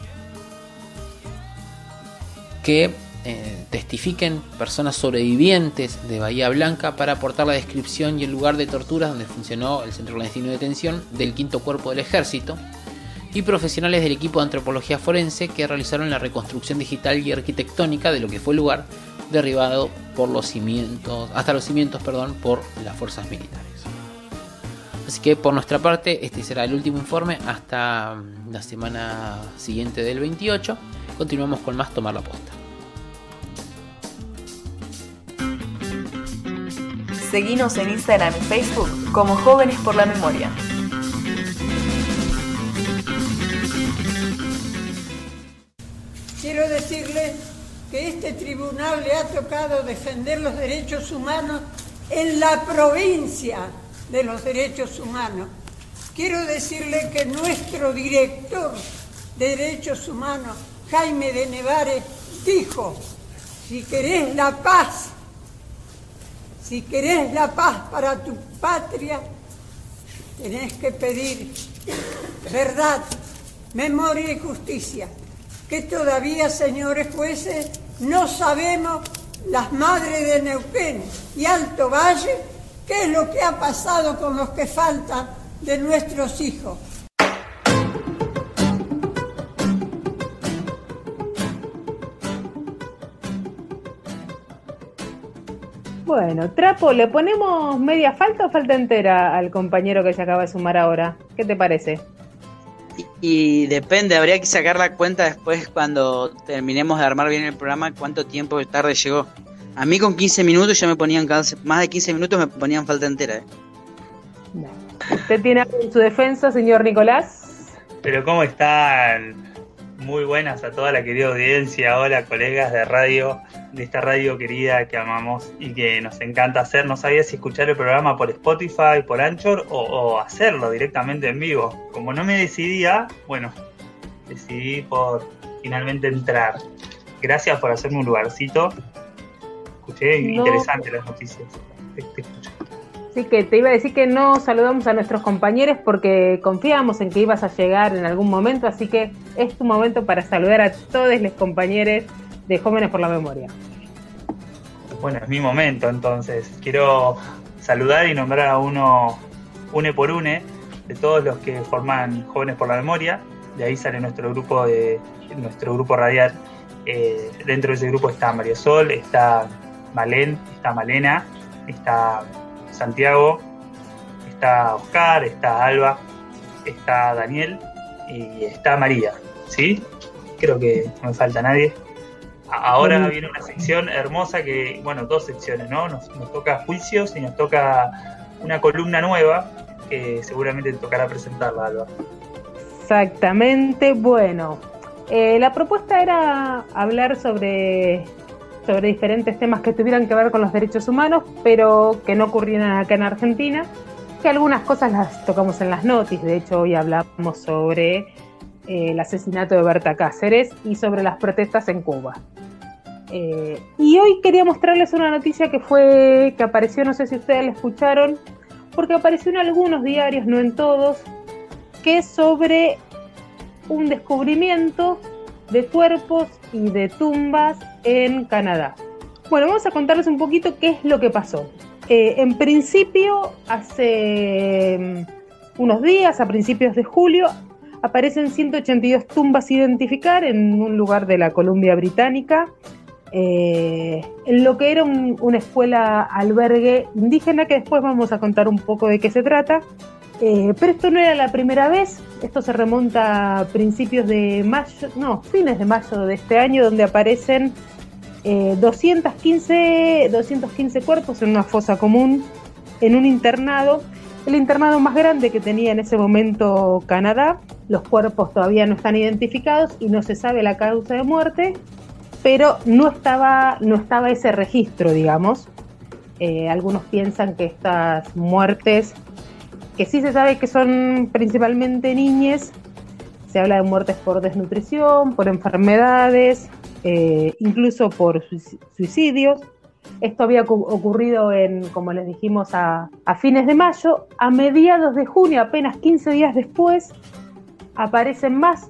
que eh, testifiquen personas sobrevivientes de Bahía Blanca para aportar la descripción y el lugar de torturas donde funcionó el centro clandestino de detención del quinto cuerpo del ejército y profesionales del equipo de antropología forense que realizaron la reconstrucción digital y arquitectónica de lo que fue el lugar derribado por los cimientos, hasta los cimientos, perdón, por las fuerzas militares. Así que por nuestra parte, este será el último informe hasta la semana siguiente del 28. Continuamos con más Tomar la Posta. Seguinos en Instagram y Facebook como Jóvenes por la Memoria. Quiero decirle que este tribunal le ha tocado defender los derechos humanos en la provincia de los derechos humanos. Quiero decirle que nuestro director de derechos humanos, Jaime de Nevares, dijo, si querés la paz, si querés la paz para tu patria, tenés que pedir verdad, memoria y justicia, que todavía, señores jueces, no sabemos las madres de Neuquén y Alto Valle ¿Qué es lo que ha pasado con los que faltan de nuestros hijos? Bueno, Trapo, ¿le ponemos media falta o falta entera al compañero que se acaba de sumar ahora? ¿Qué te parece? Y, y, depende, habría que sacar la cuenta después cuando terminemos de armar bien el programa cuánto tiempo tarde llegó. A mí con 15 minutos ya me ponían más de 15 minutos me ponían falta entera. ¿eh? ¿Usted tiene algo en su defensa, señor Nicolás? Pero ¿cómo están? Muy buenas a toda la querida audiencia, hola colegas de radio, de esta radio querida que amamos y que nos encanta hacer. No sabía si escuchar el programa por Spotify, por Anchor o, o hacerlo directamente en vivo. Como no me decidía, bueno, decidí por finalmente entrar. Gracias por hacerme un lugarcito. Escuché No. interesante las noticias. Te- te escucho. Así que te iba a decir que no saludamos a nuestros compañeros porque confiábamos en que ibas a llegar en algún momento, así que es tu momento para saludar a todos los compañeros de Jóvenes por la Memoria. Bueno, es mi momento, entonces quiero saludar y nombrar a uno, une por une, de todos los que forman Jóvenes por la Memoria. De ahí sale nuestro grupo de nuestro grupo radial. Eh, dentro de ese grupo está María Sol, está Malén, está Malena, está Santiago, está Oscar, está Alba, está Daniel y está María. ¿Sí? Creo que no me falta nadie. Ahora viene una sección hermosa que, bueno, dos secciones, ¿no? Nos, nos toca juicios y nos toca una columna nueva que seguramente te tocará presentarla, Alba. Exactamente, bueno, eh, la propuesta era hablar sobre, sobre diferentes temas que tuvieran que ver con los derechos humanos, pero que no ocurrieran acá en Argentina, que algunas cosas las tocamos en las noticias, de hecho hoy hablamos sobre eh, el asesinato de Berta Cáceres y sobre las protestas en Cuba. Eh, y hoy quería mostrarles una noticia que fue, que apareció, no sé si ustedes la escucharon, porque apareció en algunos diarios, no en todos, que es sobre un descubrimiento de cuerpos y de tumbas en Canadá. Bueno, vamos a contarles un poquito qué es lo que pasó. Eh, en principio, hace mm, unos días, a principios de julio, aparecen 182 tumbas a identificar en un lugar de la Columbia Británica, eh, en lo que era un- una escuela albergue indígena, que después vamos a contar un poco de qué se trata. Eh, pero esto no era la primera vez, esto se remonta a principios de mayo, no, fines de mayo de este año, donde aparecen eh, 215, 215 cuerpos en una fosa común, en un internado, el internado más grande que tenía en ese momento Canadá. Los cuerpos todavía no están identificados y no se sabe la causa de muerte, pero no estaba, no estaba ese registro, digamos. Eh, algunos piensan que estas muertes que sí se sabe que son principalmente niñas. Se habla de muertes por desnutrición, por enfermedades, eh, incluso por suic- suicidios. Esto había ocu- ocurrido en, como les dijimos, a, a fines de mayo. A mediados de junio, apenas 15 días después, aparecen más,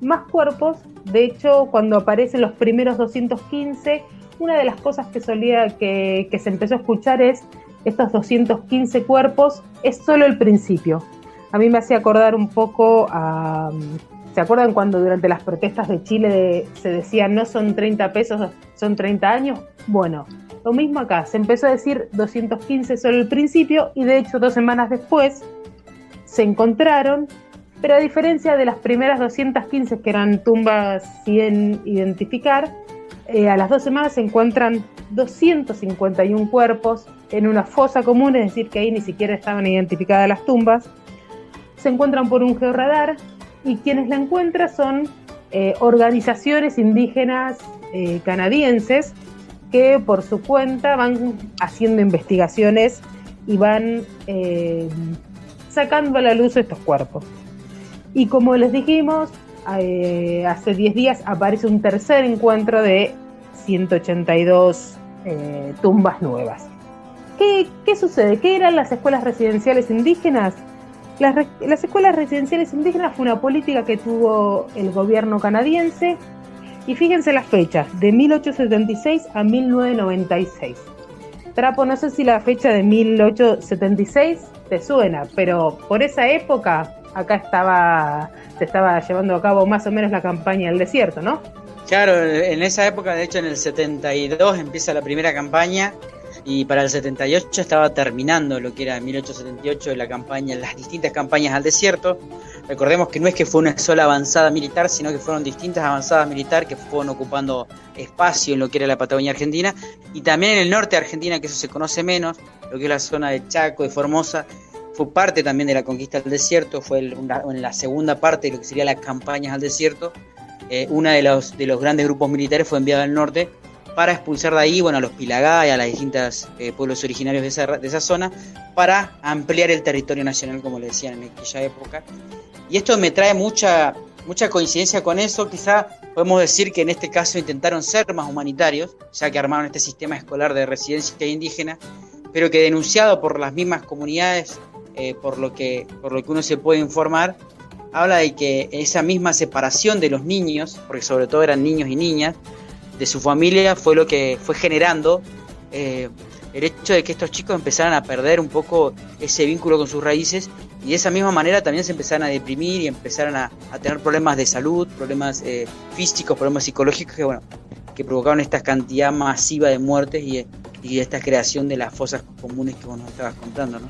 más cuerpos. De hecho, cuando aparecen los primeros 215, una de las cosas que solía que, que se empezó a escuchar es estos 215 cuerpos es solo el principio. A mí me hacía acordar un poco a... ¿Se acuerdan cuando durante las protestas de Chile se decía no son 30 pesos, son 30 años? Bueno, lo mismo acá, se empezó a decir 215 solo el principio y de hecho dos semanas después se encontraron, pero a diferencia de las primeras 215 que eran tumbas sin identificar, eh, a las dos semanas se encuentran 251 cuerpos en una fosa común, es decir, que ahí ni siquiera estaban identificadas las tumbas. Se encuentran por un georradar y quienes la encuentran son eh, organizaciones indígenas eh, canadienses que por su cuenta van haciendo investigaciones y van eh, sacando a la luz estos cuerpos. Y como les dijimos, hace 10 días aparece un tercer encuentro de 182 eh, tumbas nuevas. ¿Qué, qué sucede? ¿Qué eran las escuelas residenciales indígenas? Las, las escuelas residenciales indígenas fue una política que tuvo el gobierno canadiense y fíjense las fechas, de 1876 a 1996. Trapo, no sé si la fecha de 1876 te suena, pero por esa época acá estaba, se estaba llevando a cabo más o menos la campaña del desierto, ¿no? Claro, en esa época, de hecho en el 72 empieza la primera campaña y para el 78 estaba terminando lo que era 1878 la campaña, las distintas campañas al desierto. Recordemos que no es que fue una sola avanzada militar, sino que fueron distintas avanzadas militares que fueron ocupando espacio en lo que era la Patagonia Argentina y también en el norte de Argentina, que eso se conoce menos, lo que es la zona de Chaco, de Formosa, fue parte también de la conquista del desierto, fue el- una- en la segunda parte de lo que sería las campañas al desierto. eh, uno de los, de los grandes grupos militares fue enviado al norte para expulsar de ahí bueno, a los Pilagá y a los distintos eh, pueblos originarios de esa, de esa zona para ampliar el territorio nacional, como le decían en aquella época. Y esto me trae mucha, mucha coincidencia con eso. Quizá podemos decir que en este caso intentaron ser más humanitarios, ya que armaron este sistema escolar de residencia indígena, pero que denunciado por las mismas comunidades, eh, por, lo que, por lo que uno se puede informar, habla de que esa misma separación de los niños, porque sobre todo eran niños y niñas, de su familia fue lo que fue generando eh, el hecho de que estos chicos empezaran a perder un poco ese vínculo con sus raíces y de esa misma manera también se empezaron a deprimir y empezaron a, tener problemas de salud, problemas eh, físicos, problemas psicológicos que bueno que provocaron esta cantidad masiva de muertes y, y esta creación de las fosas comunes que vos nos estabas contando, ¿no?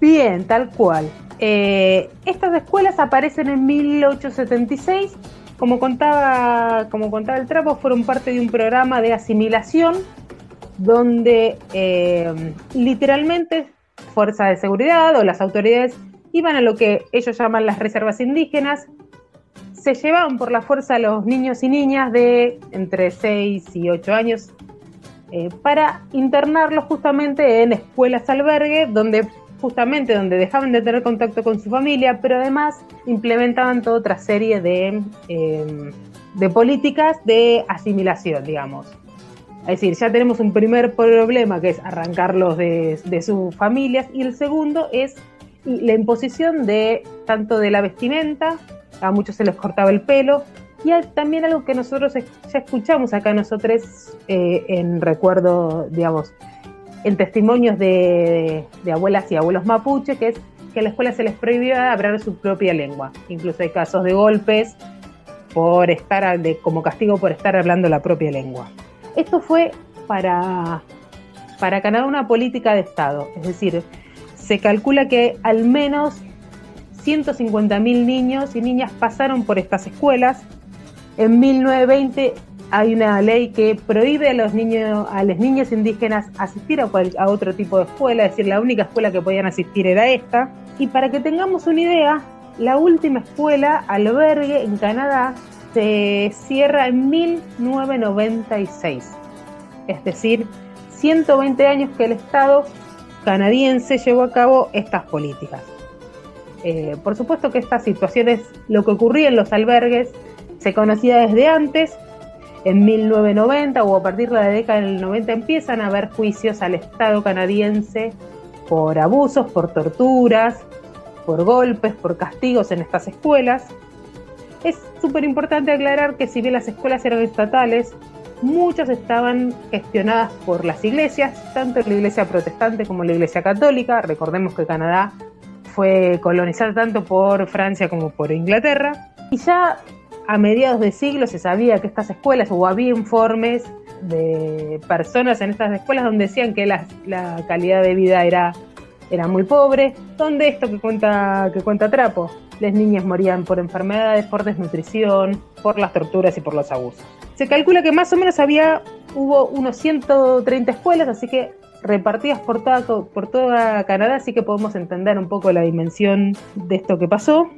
Bien, tal cual. Eh, estas escuelas aparecen en 1876 como contaba, como contaba el trapo, fueron parte de un programa de asimilación donde eh, literalmente fuerza de seguridad o las autoridades iban a lo que ellos llaman las reservas indígenas, se llevaban por la fuerza a los niños y niñas de entre 6 y 8 años eh, para internarlos justamente en escuelas albergue donde justamente donde dejaban de tener contacto con su familia, pero además implementaban toda otra serie de, em, de políticas de asimilación, digamos. Es decir, ya tenemos un primer problema que es arrancarlos de, de sus familias y el segundo es la imposición de tanto de la vestimenta, a muchos se les cortaba el pelo, y también algo que nosotros ya escuchamos acá nosotros eh, en recuerdo, digamos, en testimonios de, abuelas y abuelos mapuche, que es que a la escuela se les prohibía hablar su propia lengua. Incluso hay casos de golpes por estar como castigo por estar hablando la propia lengua. Esto fue para, para Canadá una política de Estado, es decir, se calcula que al menos 150.000 niños y niñas pasaron por estas escuelas. En 1920 hay una ley que prohíbe a los niños, a las niñas indígenas asistir a, otro tipo de escuela, es decir, la única escuela que podían asistir era esta. Y para que tengamos una idea, la última escuela albergue en Canadá se cierra en 1996, es decir, 120 años que el Estado canadiense llevó a cabo estas políticas. Eh, por supuesto que estas situaciones, lo que ocurría en los albergues, se conocía desde antes, en 1990 o a partir de la década del 90 empiezan a haber juicios al Estado canadiense por abusos, por torturas, por golpes, por castigos en estas escuelas. Es súper importante aclarar que si bien las escuelas eran estatales, muchas estaban gestionadas por las iglesias, tanto la iglesia protestante como la iglesia católica. Recordemos que Canadá fue colonizada tanto por Francia como por Inglaterra. Y ya a mediados de siglo se sabía que estas escuelas, o había informes de personas en estas escuelas donde decían que la, calidad de vida era, era muy pobre, donde esto que cuenta, que cuenta Trapo, las niñas morían por enfermedades, por desnutrición, por las torturas y por los abusos. Se calcula que más o menos había, hubo unos 130 escuelas, así que repartidas por toda, por Canadá, así que podemos entender un poco la dimensión de esto que pasó.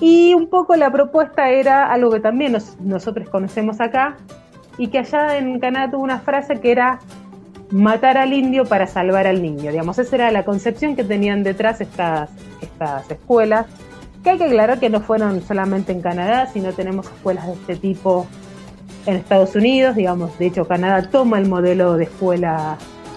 Y un poco la propuesta era algo que también nosotros conocemos acá y que allá en Canadá tuvo una frase que era matar al indio para salvar al niño. Digamos, esa era la concepción que tenían detrás estas, estas escuelas, que hay que aclarar que no fueron solamente en Canadá, sino tenemos escuelas de este tipo en Estados Unidos, digamos, de hecho Canadá toma el modelo de escuela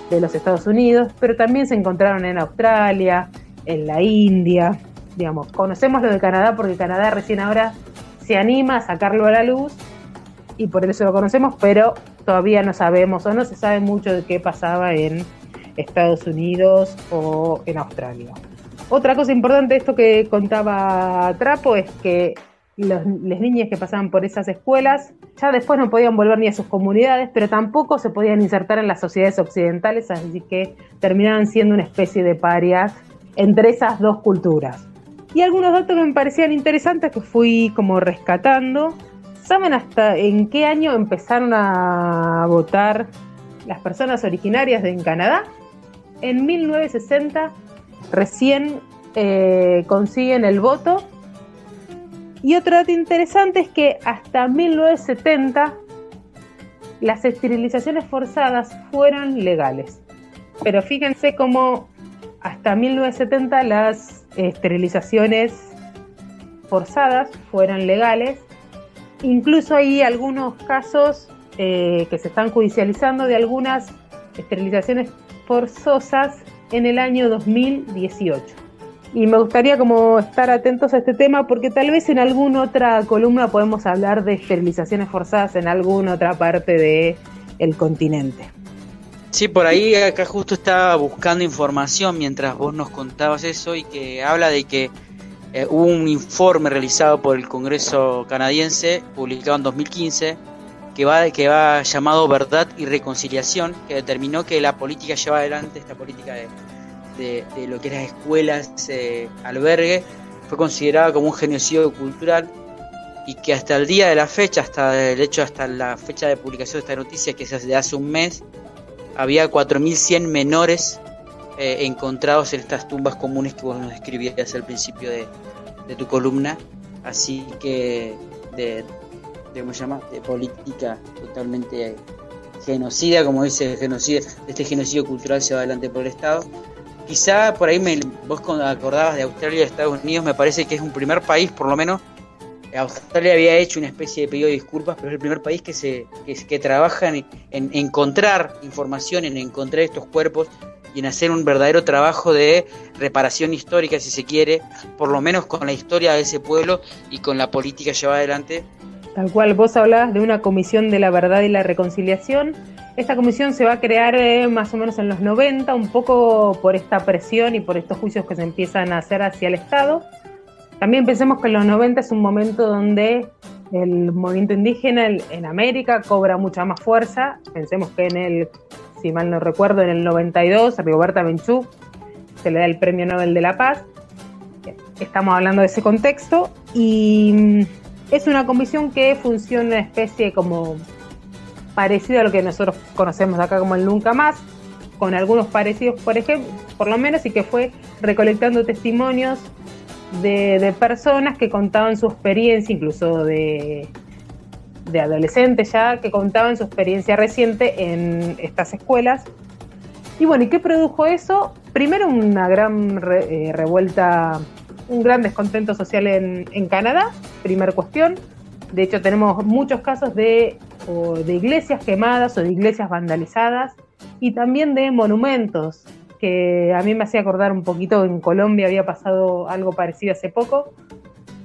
de los Estados Unidos, pero también se encontraron en Australia, en la India, digamos, conocemos lo de Canadá porque Canadá recién ahora se anima a sacarlo a la luz y por eso lo conocemos, pero todavía no sabemos o no se sabe mucho de qué pasaba en Estados Unidos o en Australia. Otra cosa importante de esto que contaba Trapo es que las niñas que pasaban por esas escuelas ya después no podían volver ni a sus comunidades, pero tampoco se podían insertar en las sociedades occidentales, así que terminaban siendo una especie de parias entre esas dos culturas. Y algunos datos que me parecían interesantes que fui como rescatando. ¿Saben hasta en qué año empezaron a votar las personas originarias de en Canadá? En 1960 recién eh, consiguen el voto Y otro dato interesante es que hasta 1970 las esterilizaciones forzadas fueron legales. Pero fíjense cómo hasta 1970 las esterilizaciones forzadas fueron legales. Incluso hay algunos casos eh, que se están judicializando de algunas esterilizaciones forzosas en el año 2018. Y me gustaría como estar atentos a este tema porque tal vez en alguna otra columna podemos hablar de esterilizaciones forzadas en alguna otra parte del el continente. Sí, por ahí acá justo estaba buscando información mientras vos nos contabas eso y que habla de que eh, hubo un informe realizado por el Congreso canadiense, publicado en 2015, que va, que va llamado Verdad y Reconciliación, que determinó que la política lleva adelante, esta política de, de, lo que las escuelas, eh, albergue, fue considerada como un genocidio cultural y que hasta el día de la fecha, hasta el hecho hasta la fecha de publicación de esta noticia, que es de hace un mes, había 4.100 menores eh, encontrados en estas tumbas comunes que vos nos describías al principio de, de tu columna. Así que de, ¿cómo se llama? de política totalmente genocida, como dice genocida, este genocidio cultural se va adelante por el Estado. Quizá por ahí me, vos acordabas de Australia y Estados Unidos, me parece que es un primer país, por lo menos, Australia había hecho una especie de pedido de disculpas, pero es el primer país que se que, trabaja en, en, encontrar información, en encontrar estos cuerpos y en hacer un verdadero trabajo de reparación histórica, si se quiere, por lo menos con la historia de ese pueblo y con la política llevada adelante Tal cual, vos hablabas de una comisión de la verdad y la reconciliación. Esta comisión se va a crear eh, más o menos en los 90, un poco por esta presión y por estos juicios que se empiezan a hacer hacia el Estado. También pensemos que en los 90 es un momento donde el movimiento indígena en América cobra mucha más fuerza. Pensemos que en el, si mal no recuerdo, en el 92, a Rigoberta Menchú se le da el Premio Nobel de la Paz. Estamos hablando de ese contexto y es una comisión que funciona una especie como parecida a lo que nosotros conocemos acá como el Nunca Más, con algunos parecidos, por ejemplo, por lo menos, y que fue recolectando testimonios de, personas que contaban su experiencia, incluso de, de adolescentes ya, que contaban su experiencia reciente en estas escuelas. Y bueno, ¿y qué produjo eso? Primero una gran eh, revuelta un gran descontento social en, Canadá, primer cuestión. De hecho, tenemos muchos casos de, de iglesias quemadas o de iglesias vandalizadas y también de monumentos, que a mí me hacía acordar un poquito, en Colombia había pasado algo parecido hace poco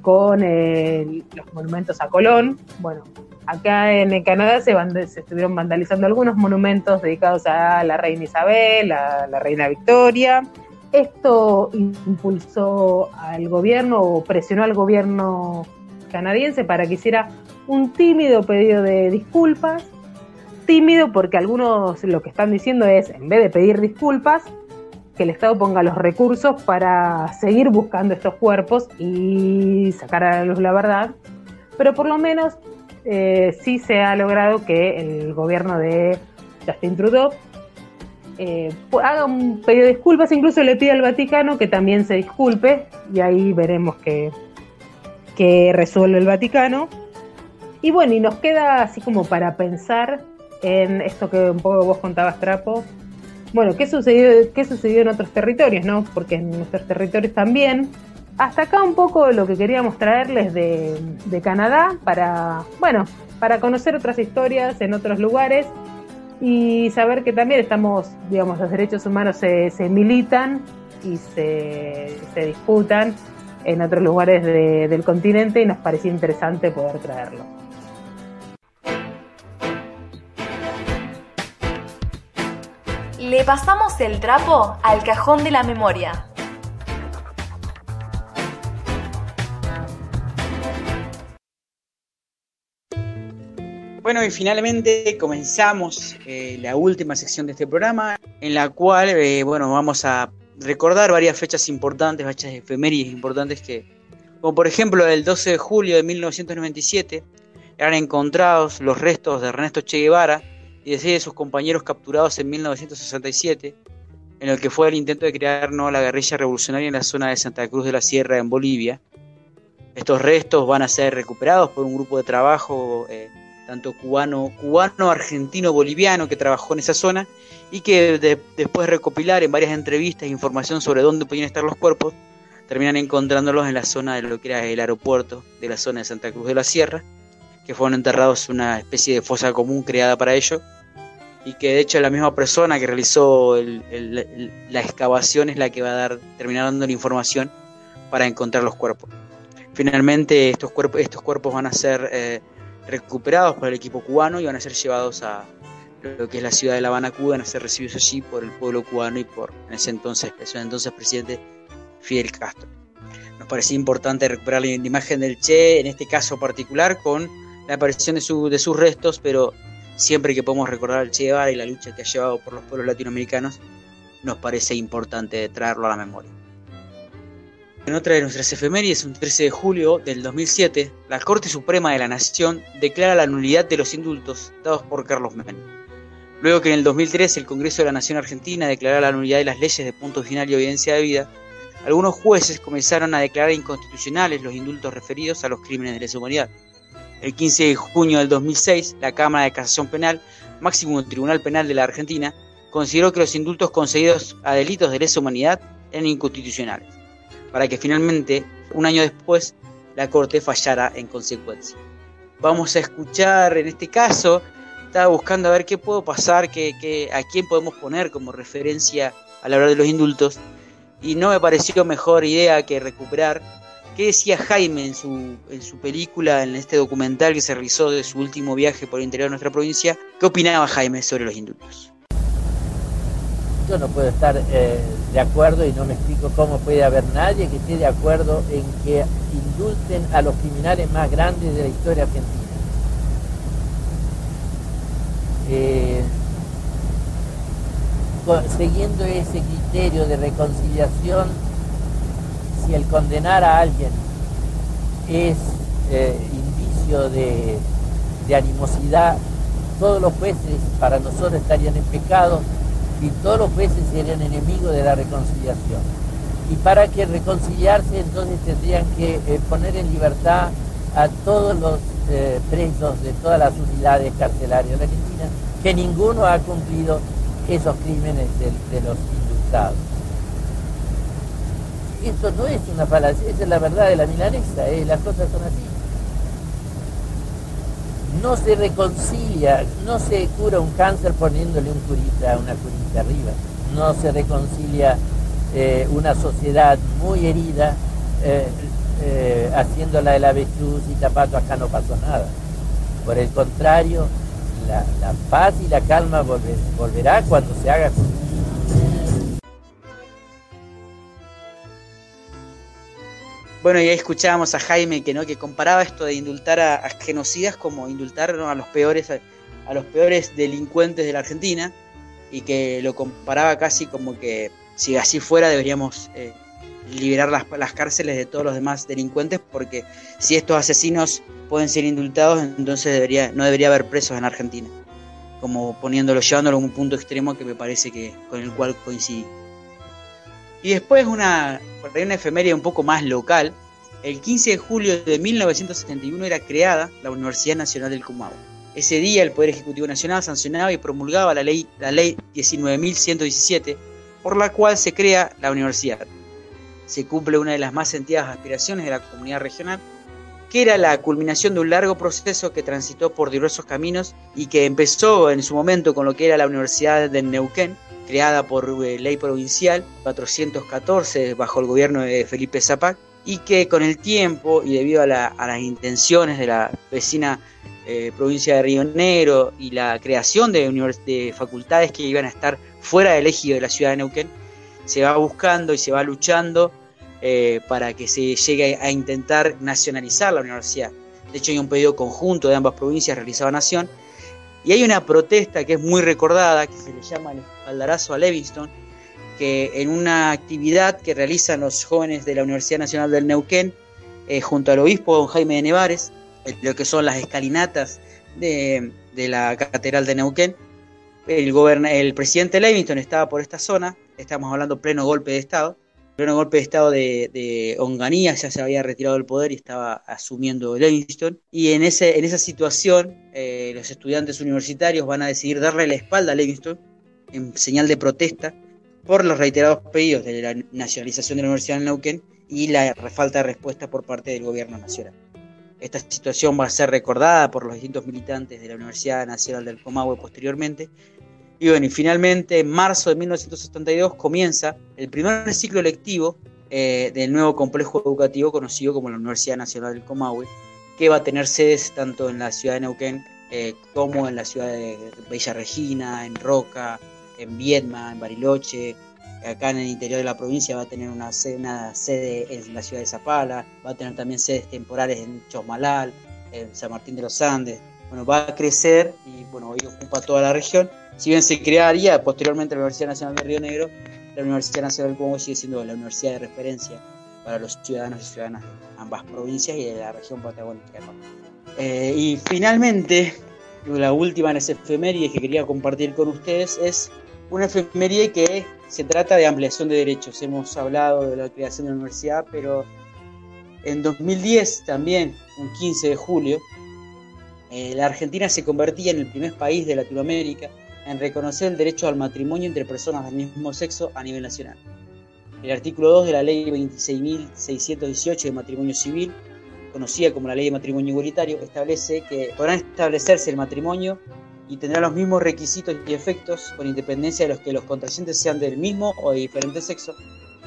con los monumentos a Colón. Bueno, acá en Canadá se, se, estuvieron vandalizando algunos monumentos dedicados a la reina Isabel, a la reina Victoria, esto impulsó al gobierno o presionó al gobierno canadiense para que hiciera un tímido pedido de disculpas. Tímido porque algunos lo que están diciendo es, en vez de pedir disculpas, que el Estado ponga los recursos para seguir buscando estos cuerpos y sacar a la luz la verdad. Pero por lo menos eh, sí se ha logrado que el gobierno de Justin Trudeau eh, haga un pedido de disculpas, incluso le pide al Vaticano que también se disculpe, y ahí veremos que, que resuelve el Vaticano. Y bueno, y nos queda así como para pensar en esto que un poco vos contabas, Trapo. Bueno, ¿qué sucedió, qué sucedió en otros territorios, no? Porque en nuestros territorios también. Hasta acá un poco lo que queríamos traerles de, Canadá para, bueno, para conocer otras historias en otros lugares y saber que también estamos, digamos, los derechos humanos se, se militan y se, se, disputan en otros lugares del continente y nos parecía interesante poder traerlo. Le pasamos el trapo al cajón de la memoria. Bueno, y finalmente comenzamos eh, la última sección de este programa, en la cual, eh, bueno, vamos a recordar varias fechas importantes, fechas efemérides importantes que, como por ejemplo el 12 de julio de 1997, eran encontrados los restos de Ernesto Che Guevara y de seis de sus compañeros capturados en 1967, en el que fue el intento de crear ¿no? la guerrilla revolucionaria en la zona de Santa Cruz de la Sierra, en Bolivia. Estos restos van a ser recuperados por un grupo de trabajo, eh, tanto cubano, cubano, argentino, boliviano, que trabajó en esa zona y que después de recopilar en varias entrevistas información sobre dónde podían estar los cuerpos, terminan encontrándolos en la zona de lo que era el aeropuerto de la zona de Santa Cruz de la Sierra, que fueron enterrados en una especie de fosa común creada para ello, y que de hecho la misma persona que realizó la excavación es la que va a dar, terminar dando la información para encontrar los cuerpos. Finalmente estos cuerpos, estos cuerpos van a ser eh, recuperados por el equipo cubano y van a ser llevados a lo que es la ciudad de La Habana, Cuba, van a ser recibidos allí por el pueblo cubano y por en ese entonces, ese entonces presidente Fidel Castro. Nos parecía importante recuperar la imagen del Che, en este caso particular, con la aparición de, de sus restos, pero siempre que podemos recordar al Che Guevara y la lucha que ha llevado por los pueblos latinoamericanos, nos parece importante traerlo a la memoria. En otra de nuestras efemérides, un 13 de julio del 2007, la Corte Suprema de la Nación declara la nulidad de los indultos dados por Carlos Menem. Luego que en el 2003 el Congreso de la Nación Argentina declarara la nulidad de las leyes de punto final y evidencia de vida, algunos jueces comenzaron a declarar inconstitucionales los indultos referidos a los crímenes de lesa humanidad. El 15 de junio del 2006, la Cámara de Casación Penal, máximo Tribunal Penal de la Argentina, consideró que los indultos concedidos a delitos de lesa humanidad eran inconstitucionales, para que finalmente, un año después, la Corte fallara en consecuencia. Vamos a escuchar en este caso, estaba buscando a ver qué puedo pasar, qué, a quién podemos poner como referencia a la hora de los indultos, y no me pareció mejor idea que recuperar qué decía Jaime en su, en su película, en este documental que se realizó de su último viaje por el interior de nuestra provincia, qué opinaba Jaime sobre los indultos. Yo no puedo estar eh, de acuerdo y no me explico cómo puede haber nadie que esté de acuerdo en que indulten a los criminales más grandes de la historia argentina. Eh, siguiendo ese criterio de reconciliación, si el condenar a alguien es eh, indicio de, animosidad, todos los jueces para nosotros estarían en pecado y todos los jueces serían enemigos de la reconciliación. Y para que reconciliarse entonces tendrían que eh, poner en libertad a todos los eh, presos de todas las unidades carcelarias de Argentina, que ninguno ha cumplido esos crímenes de, los indultados. Eso no es una falacia, esa es la verdad de la milanesa, ¿eh? las cosas son así. No se reconcilia, no se cura un cáncer poniéndole un curita, una curita arriba. No se reconcilia eh, una sociedad muy herida eh, eh, haciéndola de la avestruz y tapato, acá no pasó nada. Por el contrario, la, paz y la calma volverá cuando se haga Bueno, y ahí escuchábamos a Jaime que no que comparaba esto de indultar a, genocidas como indultar a los peores a, los peores delincuentes de la Argentina y que lo comparaba casi como que si así fuera deberíamos eh, liberar las, las, cárceles de todos los demás delincuentes porque si estos asesinos pueden ser indultados entonces debería no debería haber presos en Argentina. Como poniéndolo llevándolo a un punto extremo que me parece que con el cual coincidí y después una una efeméride un poco más local. El 15 de julio de 1971 era creada la Universidad Nacional del Comahue ese día el Poder Ejecutivo Nacional sancionaba y promulgaba la ley la ley 19.117 por la cual se crea la universidad. Se cumple una de las más sentidas aspiraciones de la comunidad regional, que era la culminación de un largo proceso que transitó por diversos caminos y que empezó en su momento con lo que era la Universidad de Neuquén, creada por eh, ley provincial 414 bajo el gobierno de Felipe Zapac, y que con el tiempo y debido a, las intenciones de la vecina eh, provincia de Río Negro y la creación de, de facultades que iban a estar fuera del ejido de la ciudad de Neuquén, se va buscando y se va luchando eh, para que se llegue a intentar nacionalizar la universidad. De hecho, hay un pedido conjunto de ambas provincias realizado a Nación. Y hay una protesta que es muy recordada, que se le llama el espaldarazo a Levingston, que en una actividad que realizan los jóvenes de la Universidad Nacional del Neuquén, eh, junto al obispo don Jaime de Nevares, lo que son las escalinatas de, la Catedral de Neuquén, el, el presidente Levingston estaba por esta zona, estamos hablando pleno golpe de Estado, pleno golpe de estado de, de Onganía ya se había retirado del poder y estaba asumiendo Livingston. Y en, ese, en esa situación, eh, los estudiantes universitarios van a decidir darle la espalda a Livingston en señal de protesta por los reiterados pedidos de la nacionalización de la Universidad de Neuquén y la falta de respuesta por parte del gobierno nacional. Esta situación va a ser recordada por los distintos militantes de la Universidad Nacional del Comahue posteriormente. Y bueno, y finalmente en marzo de 1972 comienza el primer ciclo lectivo eh, del nuevo complejo educativo conocido como la Universidad Nacional del Comahue, que va a tener sedes tanto en la ciudad de Neuquén eh, como en la ciudad de Bella Regina, en Roca, en Viedma, en Bariloche, acá en el interior de la provincia va a tener una una sede en la ciudad de Zapala, va a tener también sedes temporales en Chosmalal, en San Martín de los Andes. Bueno, va a crecer y bueno, hoy ocupa toda la región. Si bien se crearía posteriormente la Universidad Nacional de Río Negro, la Universidad Nacional del Congo sigue siendo la universidad de referencia para los ciudadanos y ciudadanas de ambas provincias y de la región patagónica. Eh, y finalmente, la última en ese efeméride que quería compartir con ustedes es una efeméride que se trata de ampliación de derechos. Hemos hablado de la creación de la universidad, pero en 2010 también, un 15 de julio, eh, la Argentina se convertía en el primer país de Latinoamérica en reconocer el derecho al matrimonio entre personas del mismo sexo a nivel nacional. El artículo 2 de la ley 26.618 de matrimonio civil, conocida como la ley de matrimonio igualitario, establece que podrán establecerse el matrimonio y tendrá los mismos requisitos y efectos con independencia de los que los contrayentes sean del mismo o de diferente sexo.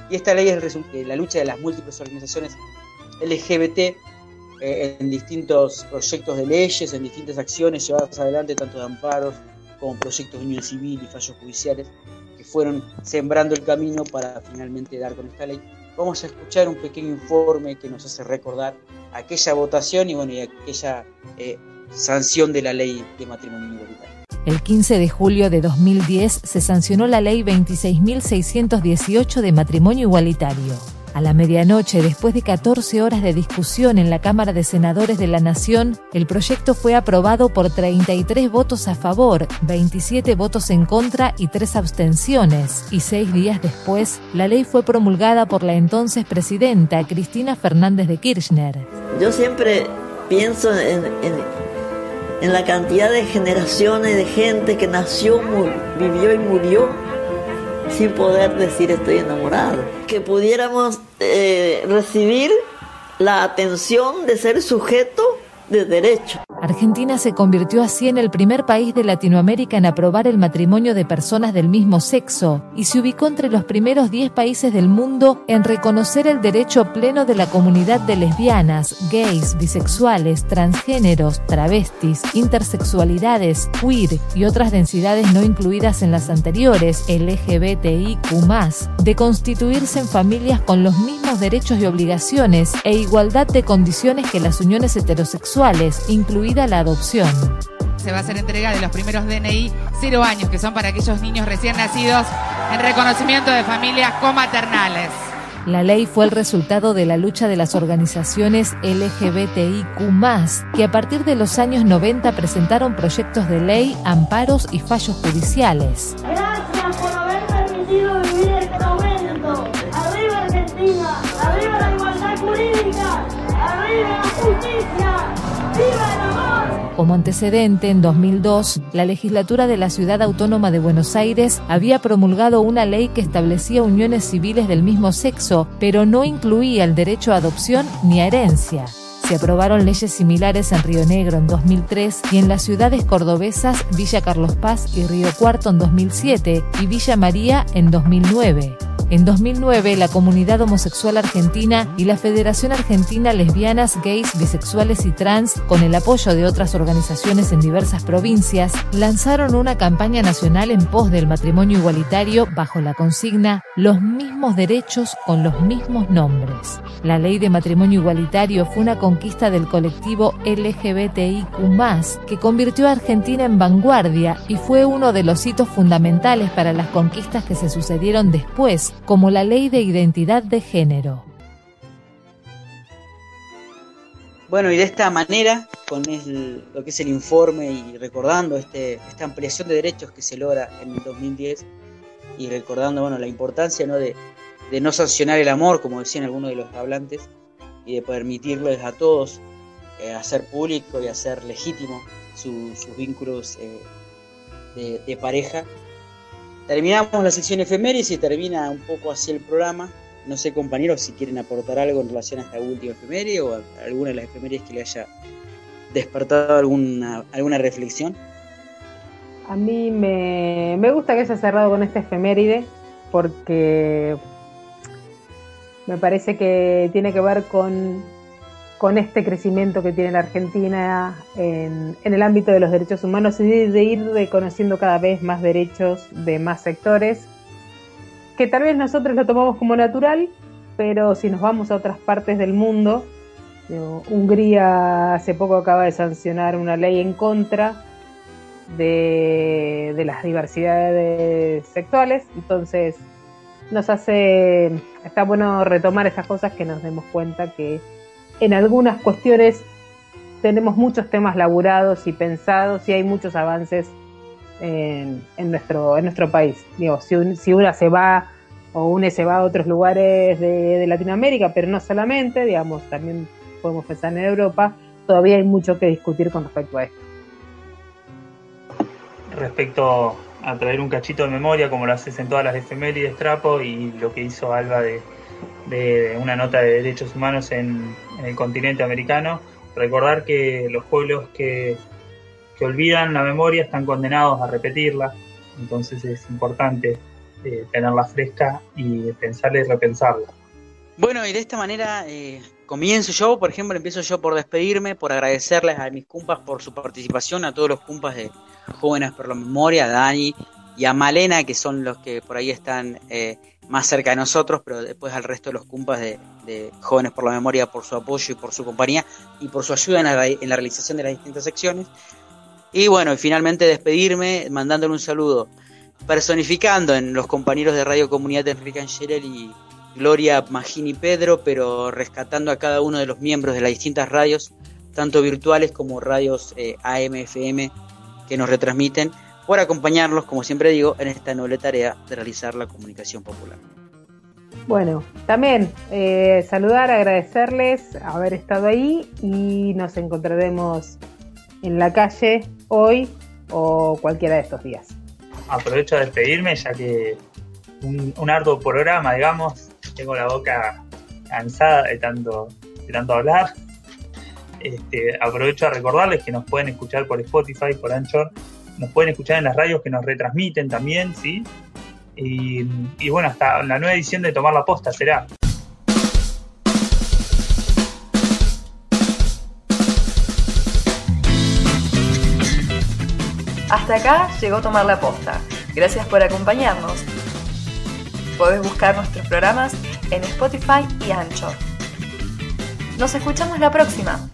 Y esta ley es el resultado de la lucha de las múltiples organizaciones LGBT eh, en distintos proyectos de leyes, en distintas acciones llevadas adelante, tanto de amparos como proyectos de unión civil y fallos judiciales, que fueron sembrando el camino para finalmente dar con esta ley. Vamos a escuchar un pequeño informe que nos hace recordar aquella votación y, bueno, aquella eh, sanción de la ley de matrimonio igualitario. El 15 de julio de 2010 se sancionó la ley 26.618 de matrimonio igualitario. A la medianoche, después de 14 horas de discusión en la Cámara de Senadores de la Nación, el proyecto fue aprobado por 33 votos a favor, 27 votos en contra y 3 abstenciones, y seis días después, la ley fue promulgada por la entonces presidenta Cristina Fernández de Kirchner. Yo siempre pienso en, la cantidad de generaciones de gente que nació, vivió y murió sin poder decir estoy enamorado. Que pudiéramos eh, recibir la atención de ser sujeto de derecho. Argentina se convirtió así en el primer país de Latinoamérica en aprobar el matrimonio de personas del mismo sexo y se ubicó entre los primeros 10 países del mundo en reconocer el derecho pleno de la comunidad de lesbianas, gays, bisexuales, transgéneros, travestis, intersexualidades, queer y otras densidades no incluidas en las anteriores, LGBTIQ, de constituirse en familias con los mismos derechos y obligaciones e igualdad de condiciones que las uniones heterosexuales, incluidas la adopción. Se va a hacer entrega de los primeros DNI cero años, que son para aquellos niños recién nacidos en reconocimiento de familias comaternales. La ley fue el resultado de la lucha de las organizaciones LGBTIQ, que a partir de los años 90 presentaron proyectos de ley, amparos y fallos judiciales. Gracias por haber permitido vivir este momento. Arriba Argentina, arriba la igualdad jurídica, arriba la justicia. Como antecedente, en 2002, la legislatura de la Ciudad Autónoma de Buenos Aires había promulgado una ley que establecía uniones civiles del mismo sexo, pero no incluía el derecho a adopción ni a herencia. Se aprobaron leyes similares en Río Negro en 2003 y en las ciudades cordobesas Villa Carlos Paz y Río Cuarto en 2007 y Villa María en 2009. En 2009, la comunidad homosexual argentina y la Federación Argentina Lesbianas, Gays, Bisexuales y Trans, con el apoyo de otras organizaciones en diversas provincias, lanzaron una campaña nacional en pos del matrimonio igualitario bajo la consigna Los mismos derechos con los mismos nombres. La ley de matrimonio igualitario fue una conquista del colectivo LGBTIQ, que convirtió a Argentina en vanguardia y fue uno de los hitos fundamentales para las conquistas que se sucedieron después como la ley de identidad de género. Bueno, y de esta manera, con el, lo que es el informe y recordando este, esta ampliación de derechos que se logra en el 2010 y recordando bueno, la importancia ¿no? de, de no sancionar el amor, como decían algunos de los hablantes, de permitirles a todos eh, hacer público y hacer legítimo sus vínculos eh, de, pareja. Terminamos la sección efemérides y termina un poco así el programa. No sé, compañeros, si quieren aportar algo en relación a esta última efeméride o a alguna de las efemérides que le haya despertado alguna, alguna reflexión. A mí me, me gusta que haya cerrado con esta efeméride porque me parece que tiene que ver con, este crecimiento que tiene la Argentina en, el ámbito de los derechos humanos y de, ir reconociendo cada vez más derechos de más sectores, que tal vez nosotros lo tomamos como natural, pero si nos vamos a otras partes del mundo, Hungría hace poco acaba de sancionar una ley en contra de, de las diversidades sexuales, entonces nos hace, está bueno retomar esas cosas que nos demos cuenta que en algunas cuestiones tenemos muchos temas laburados y pensados y hay muchos avances en, nuestro, en nuestro país. Digo, si, si una se va o une se va a otros lugares de, de, Latinoamérica, pero no solamente, digamos, también podemos pensar en Europa, todavía hay mucho que discutir con respecto a esto. Respecto a traer un cachito de memoria, como lo haces en todas las efemérides Trapo, y lo que hizo Alba de, una nota de derechos humanos en, el continente americano. Recordar que los pueblos que, olvidan la memoria están condenados a repetirla, entonces es importante eh, tenerla fresca y pensarla y repensarla. Bueno, y de esta manera eh, comienzo yo, por ejemplo, empiezo yo por despedirme, por agradecerles a mis cumpas por su participación, a todos los cumpas de Jóvenes por la Memoria, a Dani y a Malena, que son los que por ahí están eh, más cerca de nosotros, pero después al resto de los cumpas de, Jóvenes por la Memoria por su apoyo y por su compañía y por su ayuda en la, realización de las distintas secciones. Y bueno, y finalmente despedirme mandándole un saludo personificando en los compañeros de Radio Comunidad Enrique Angelel y Gloria Magini Pedro, pero rescatando a cada uno de los miembros de las distintas radios, tanto virtuales como radios eh, AM, FM, que nos retransmiten, por acompañarlos, como siempre digo, en esta noble tarea de realizar la comunicación popular. Bueno, también eh, saludar, agradecerles haber estado ahí y nos encontraremos en la calle hoy o cualquiera de estos días. Aprovecho de despedirme ya que un, un arduo programa, digamos, tengo la boca cansada de tanto, de tanto hablar. Este, aprovecho a recordarles que nos pueden escuchar por Spotify, por Anchor, nos pueden escuchar en las radios que nos retransmiten también, ¿sí? Y, y bueno, hasta la nueva edición de Tomar la Posta será. Hasta acá llegó Tomar la Posta. Gracias por acompañarnos. Podés buscar nuestros programas en Spotify y Anchor. Nos escuchamos la próxima.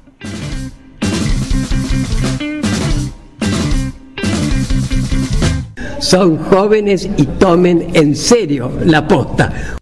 Son jóvenes y tomen en serio la posta.